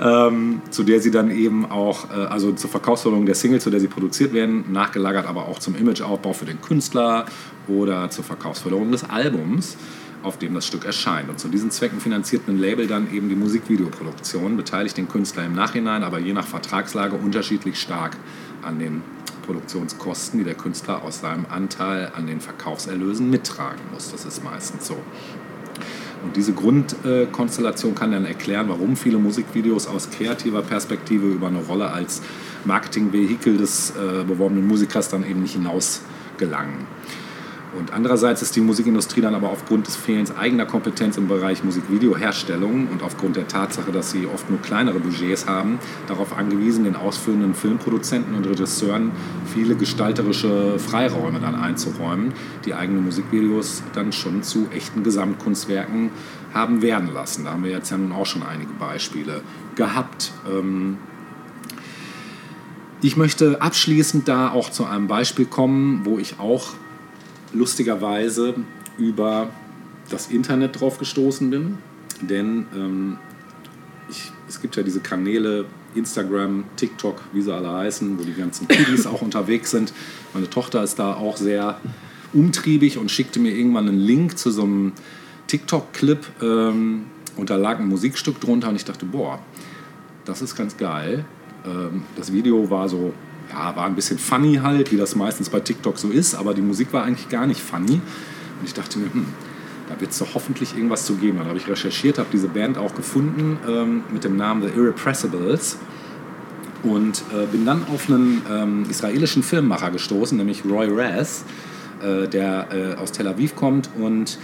ähm, zu der sie dann eben auch, äh, also zur Verkaufsförderung der Single, zu der sie produziert werden, nachgelagert aber auch zum Imageaufbau für den Künstler oder zur Verkaufsförderung des Albums, auf dem das Stück erscheint. Und zu diesen Zwecken finanziert ein Label dann eben die Musikvideoproduktion, beteiligt den Künstler im Nachhinein, aber je nach Vertragslage unterschiedlich stark an den Produktionskosten, die der Künstler aus seinem Anteil an den Verkaufserlösen mittragen muss. Das ist meistens so. Und diese Grundkonstellation kann dann erklären, warum viele Musikvideos aus kreativer Perspektive über eine Rolle als Marketingvehikel des äh, beworbenen Musikers dann eben nicht hinaus gelangen. Und andererseits ist die Musikindustrie dann aber aufgrund des Fehlens eigener Kompetenz im Bereich Musikvideoherstellung und aufgrund der Tatsache, dass sie oft nur kleinere Budgets haben, darauf angewiesen, den ausführenden Filmproduzenten und Regisseuren viele gestalterische Freiräume dann einzuräumen, die eigene Musikvideos dann schon zu echten Gesamtkunstwerken haben werden lassen. Da haben wir jetzt ja nun auch schon einige Beispiele gehabt. Ähm, ich möchte abschließend da auch zu einem Beispiel kommen, wo ich auch lustigerweise über das Internet drauf gestoßen bin. Denn ähm, ich, es gibt ja diese Kanäle Instagram, TikTok, wie sie alle heißen, wo die ganzen Kiddies auch unterwegs sind. Meine Tochter ist da auch sehr umtriebig und schickte mir irgendwann einen Link zu so einem TikTok-Clip ähm, und da lag ein Musikstück drunter und ich dachte, boah, das ist ganz geil. Ähm, das Video war so, ja, war ein bisschen funny halt, wie das meistens bei TikTok so ist, aber die Musik war eigentlich gar nicht funny. Und ich dachte mir, hm, da wird es doch hoffentlich irgendwas zu geben. Dann habe ich recherchiert, habe diese Band auch gefunden ähm, mit dem Namen The Irrepressibles und äh, bin dann auf einen ähm, israelischen Filmmacher gestoßen, nämlich Roy Raz, äh, der äh, aus Tel Aviv kommt und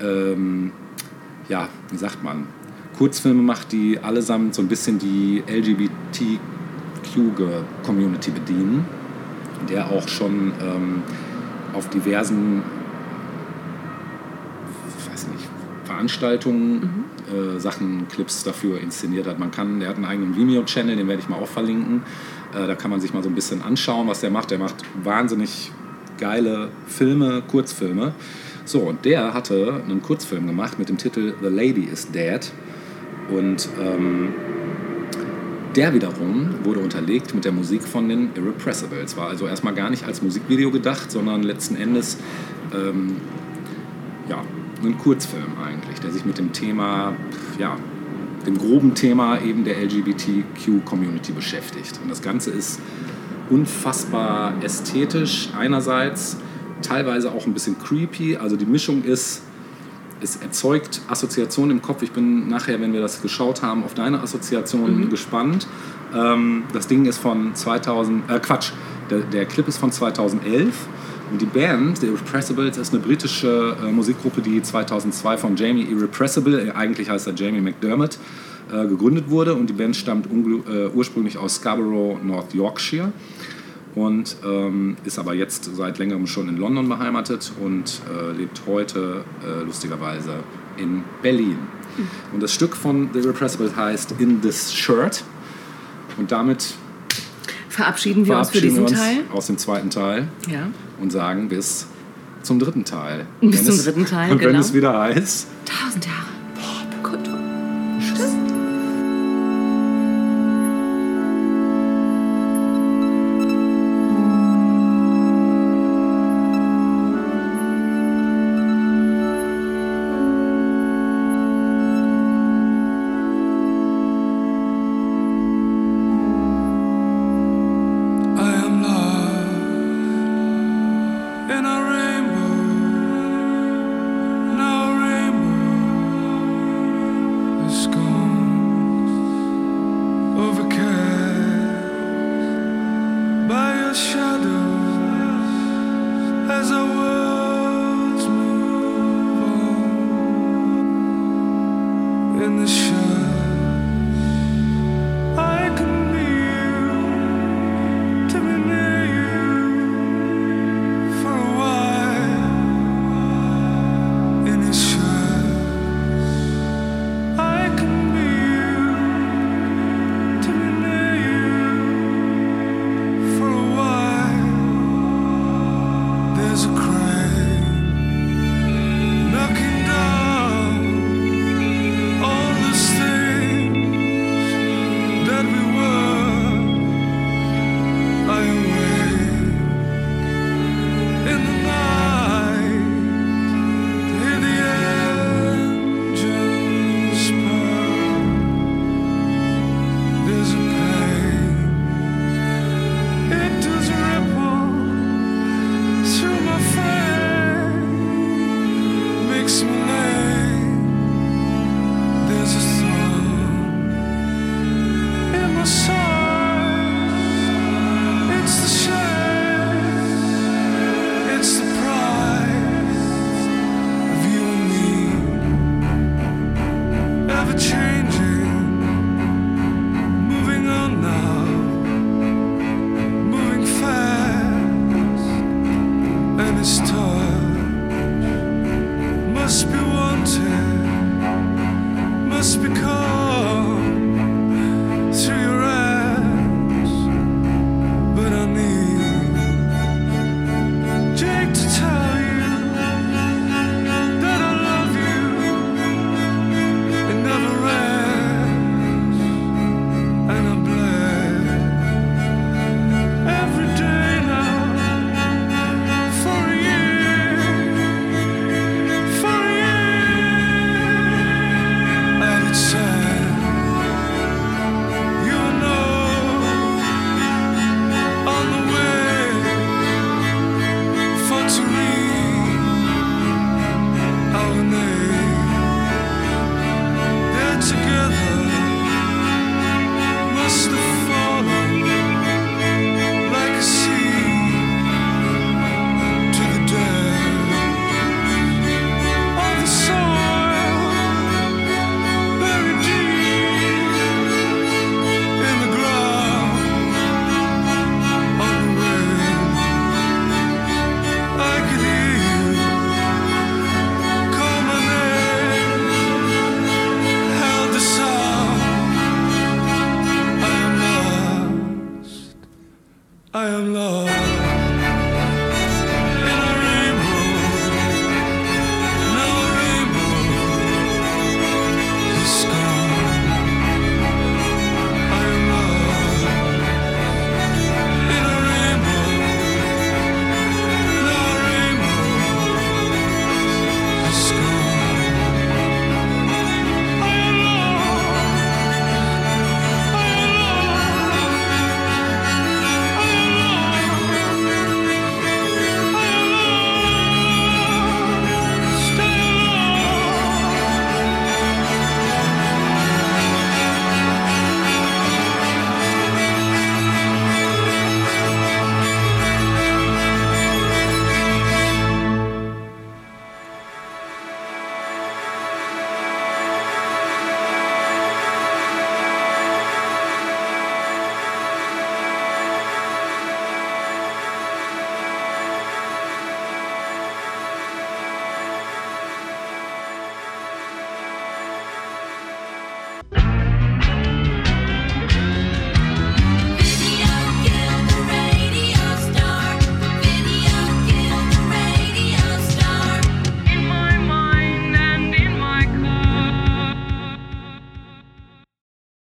ähm, ja, wie sagt man, Kurzfilme macht, die allesamt so ein bisschen die LGBTQ-Community bedienen, der auch schon ähm, auf diversen weiß nicht, Veranstaltungen äh, Sachen, Clips dafür inszeniert hat. Man kann, der hat einen eigenen Vimeo-Channel, den werde ich mal auch verlinken. Äh, da kann man sich mal so ein bisschen anschauen, was der macht. Der macht wahnsinnig geile Filme, Kurzfilme. So, und der hatte einen Kurzfilm gemacht mit dem Titel The Lady is Dead. Und ähm, der wiederum wurde unterlegt mit der Musik von den Irrepressibles. War also erstmal gar nicht als Musikvideo gedacht, sondern letzten Endes ähm, ja, ein Kurzfilm eigentlich, der sich mit dem Thema, ja, dem groben Thema eben der LGBTQ-Community beschäftigt. Und das Ganze ist unfassbar ästhetisch einerseits, teilweise auch ein bisschen creepy. Also die Mischung ist, es erzeugt Assoziationen im Kopf. Ich bin nachher, wenn wir das geschaut haben, auf deine Assoziation gespannt. Ähm, das Ding ist von 2000, äh, Quatsch, der, der Clip ist von 2011. Und die Band, The Irrepressibles, ist eine britische äh, Musikgruppe, die 2002 von Jamie Irrepressible, äh, eigentlich heißt er Jamie McDermott, äh, gegründet wurde. Und die Band stammt äh, ursprünglich aus Scarborough, North Yorkshire und ähm, ist aber jetzt seit längerem schon in London beheimatet und äh, lebt heute äh, lustigerweise in Berlin. Mhm. Und das Stück von The Repressible heißt In This Shirt und damit verabschieden wir verabschieden uns für diesen Teil. Aus dem zweiten Teil ja. und sagen bis zum dritten Teil. Bis wenn zum es, dritten Teil, und genau. Wenn es wieder heißt. Tausend Jahre.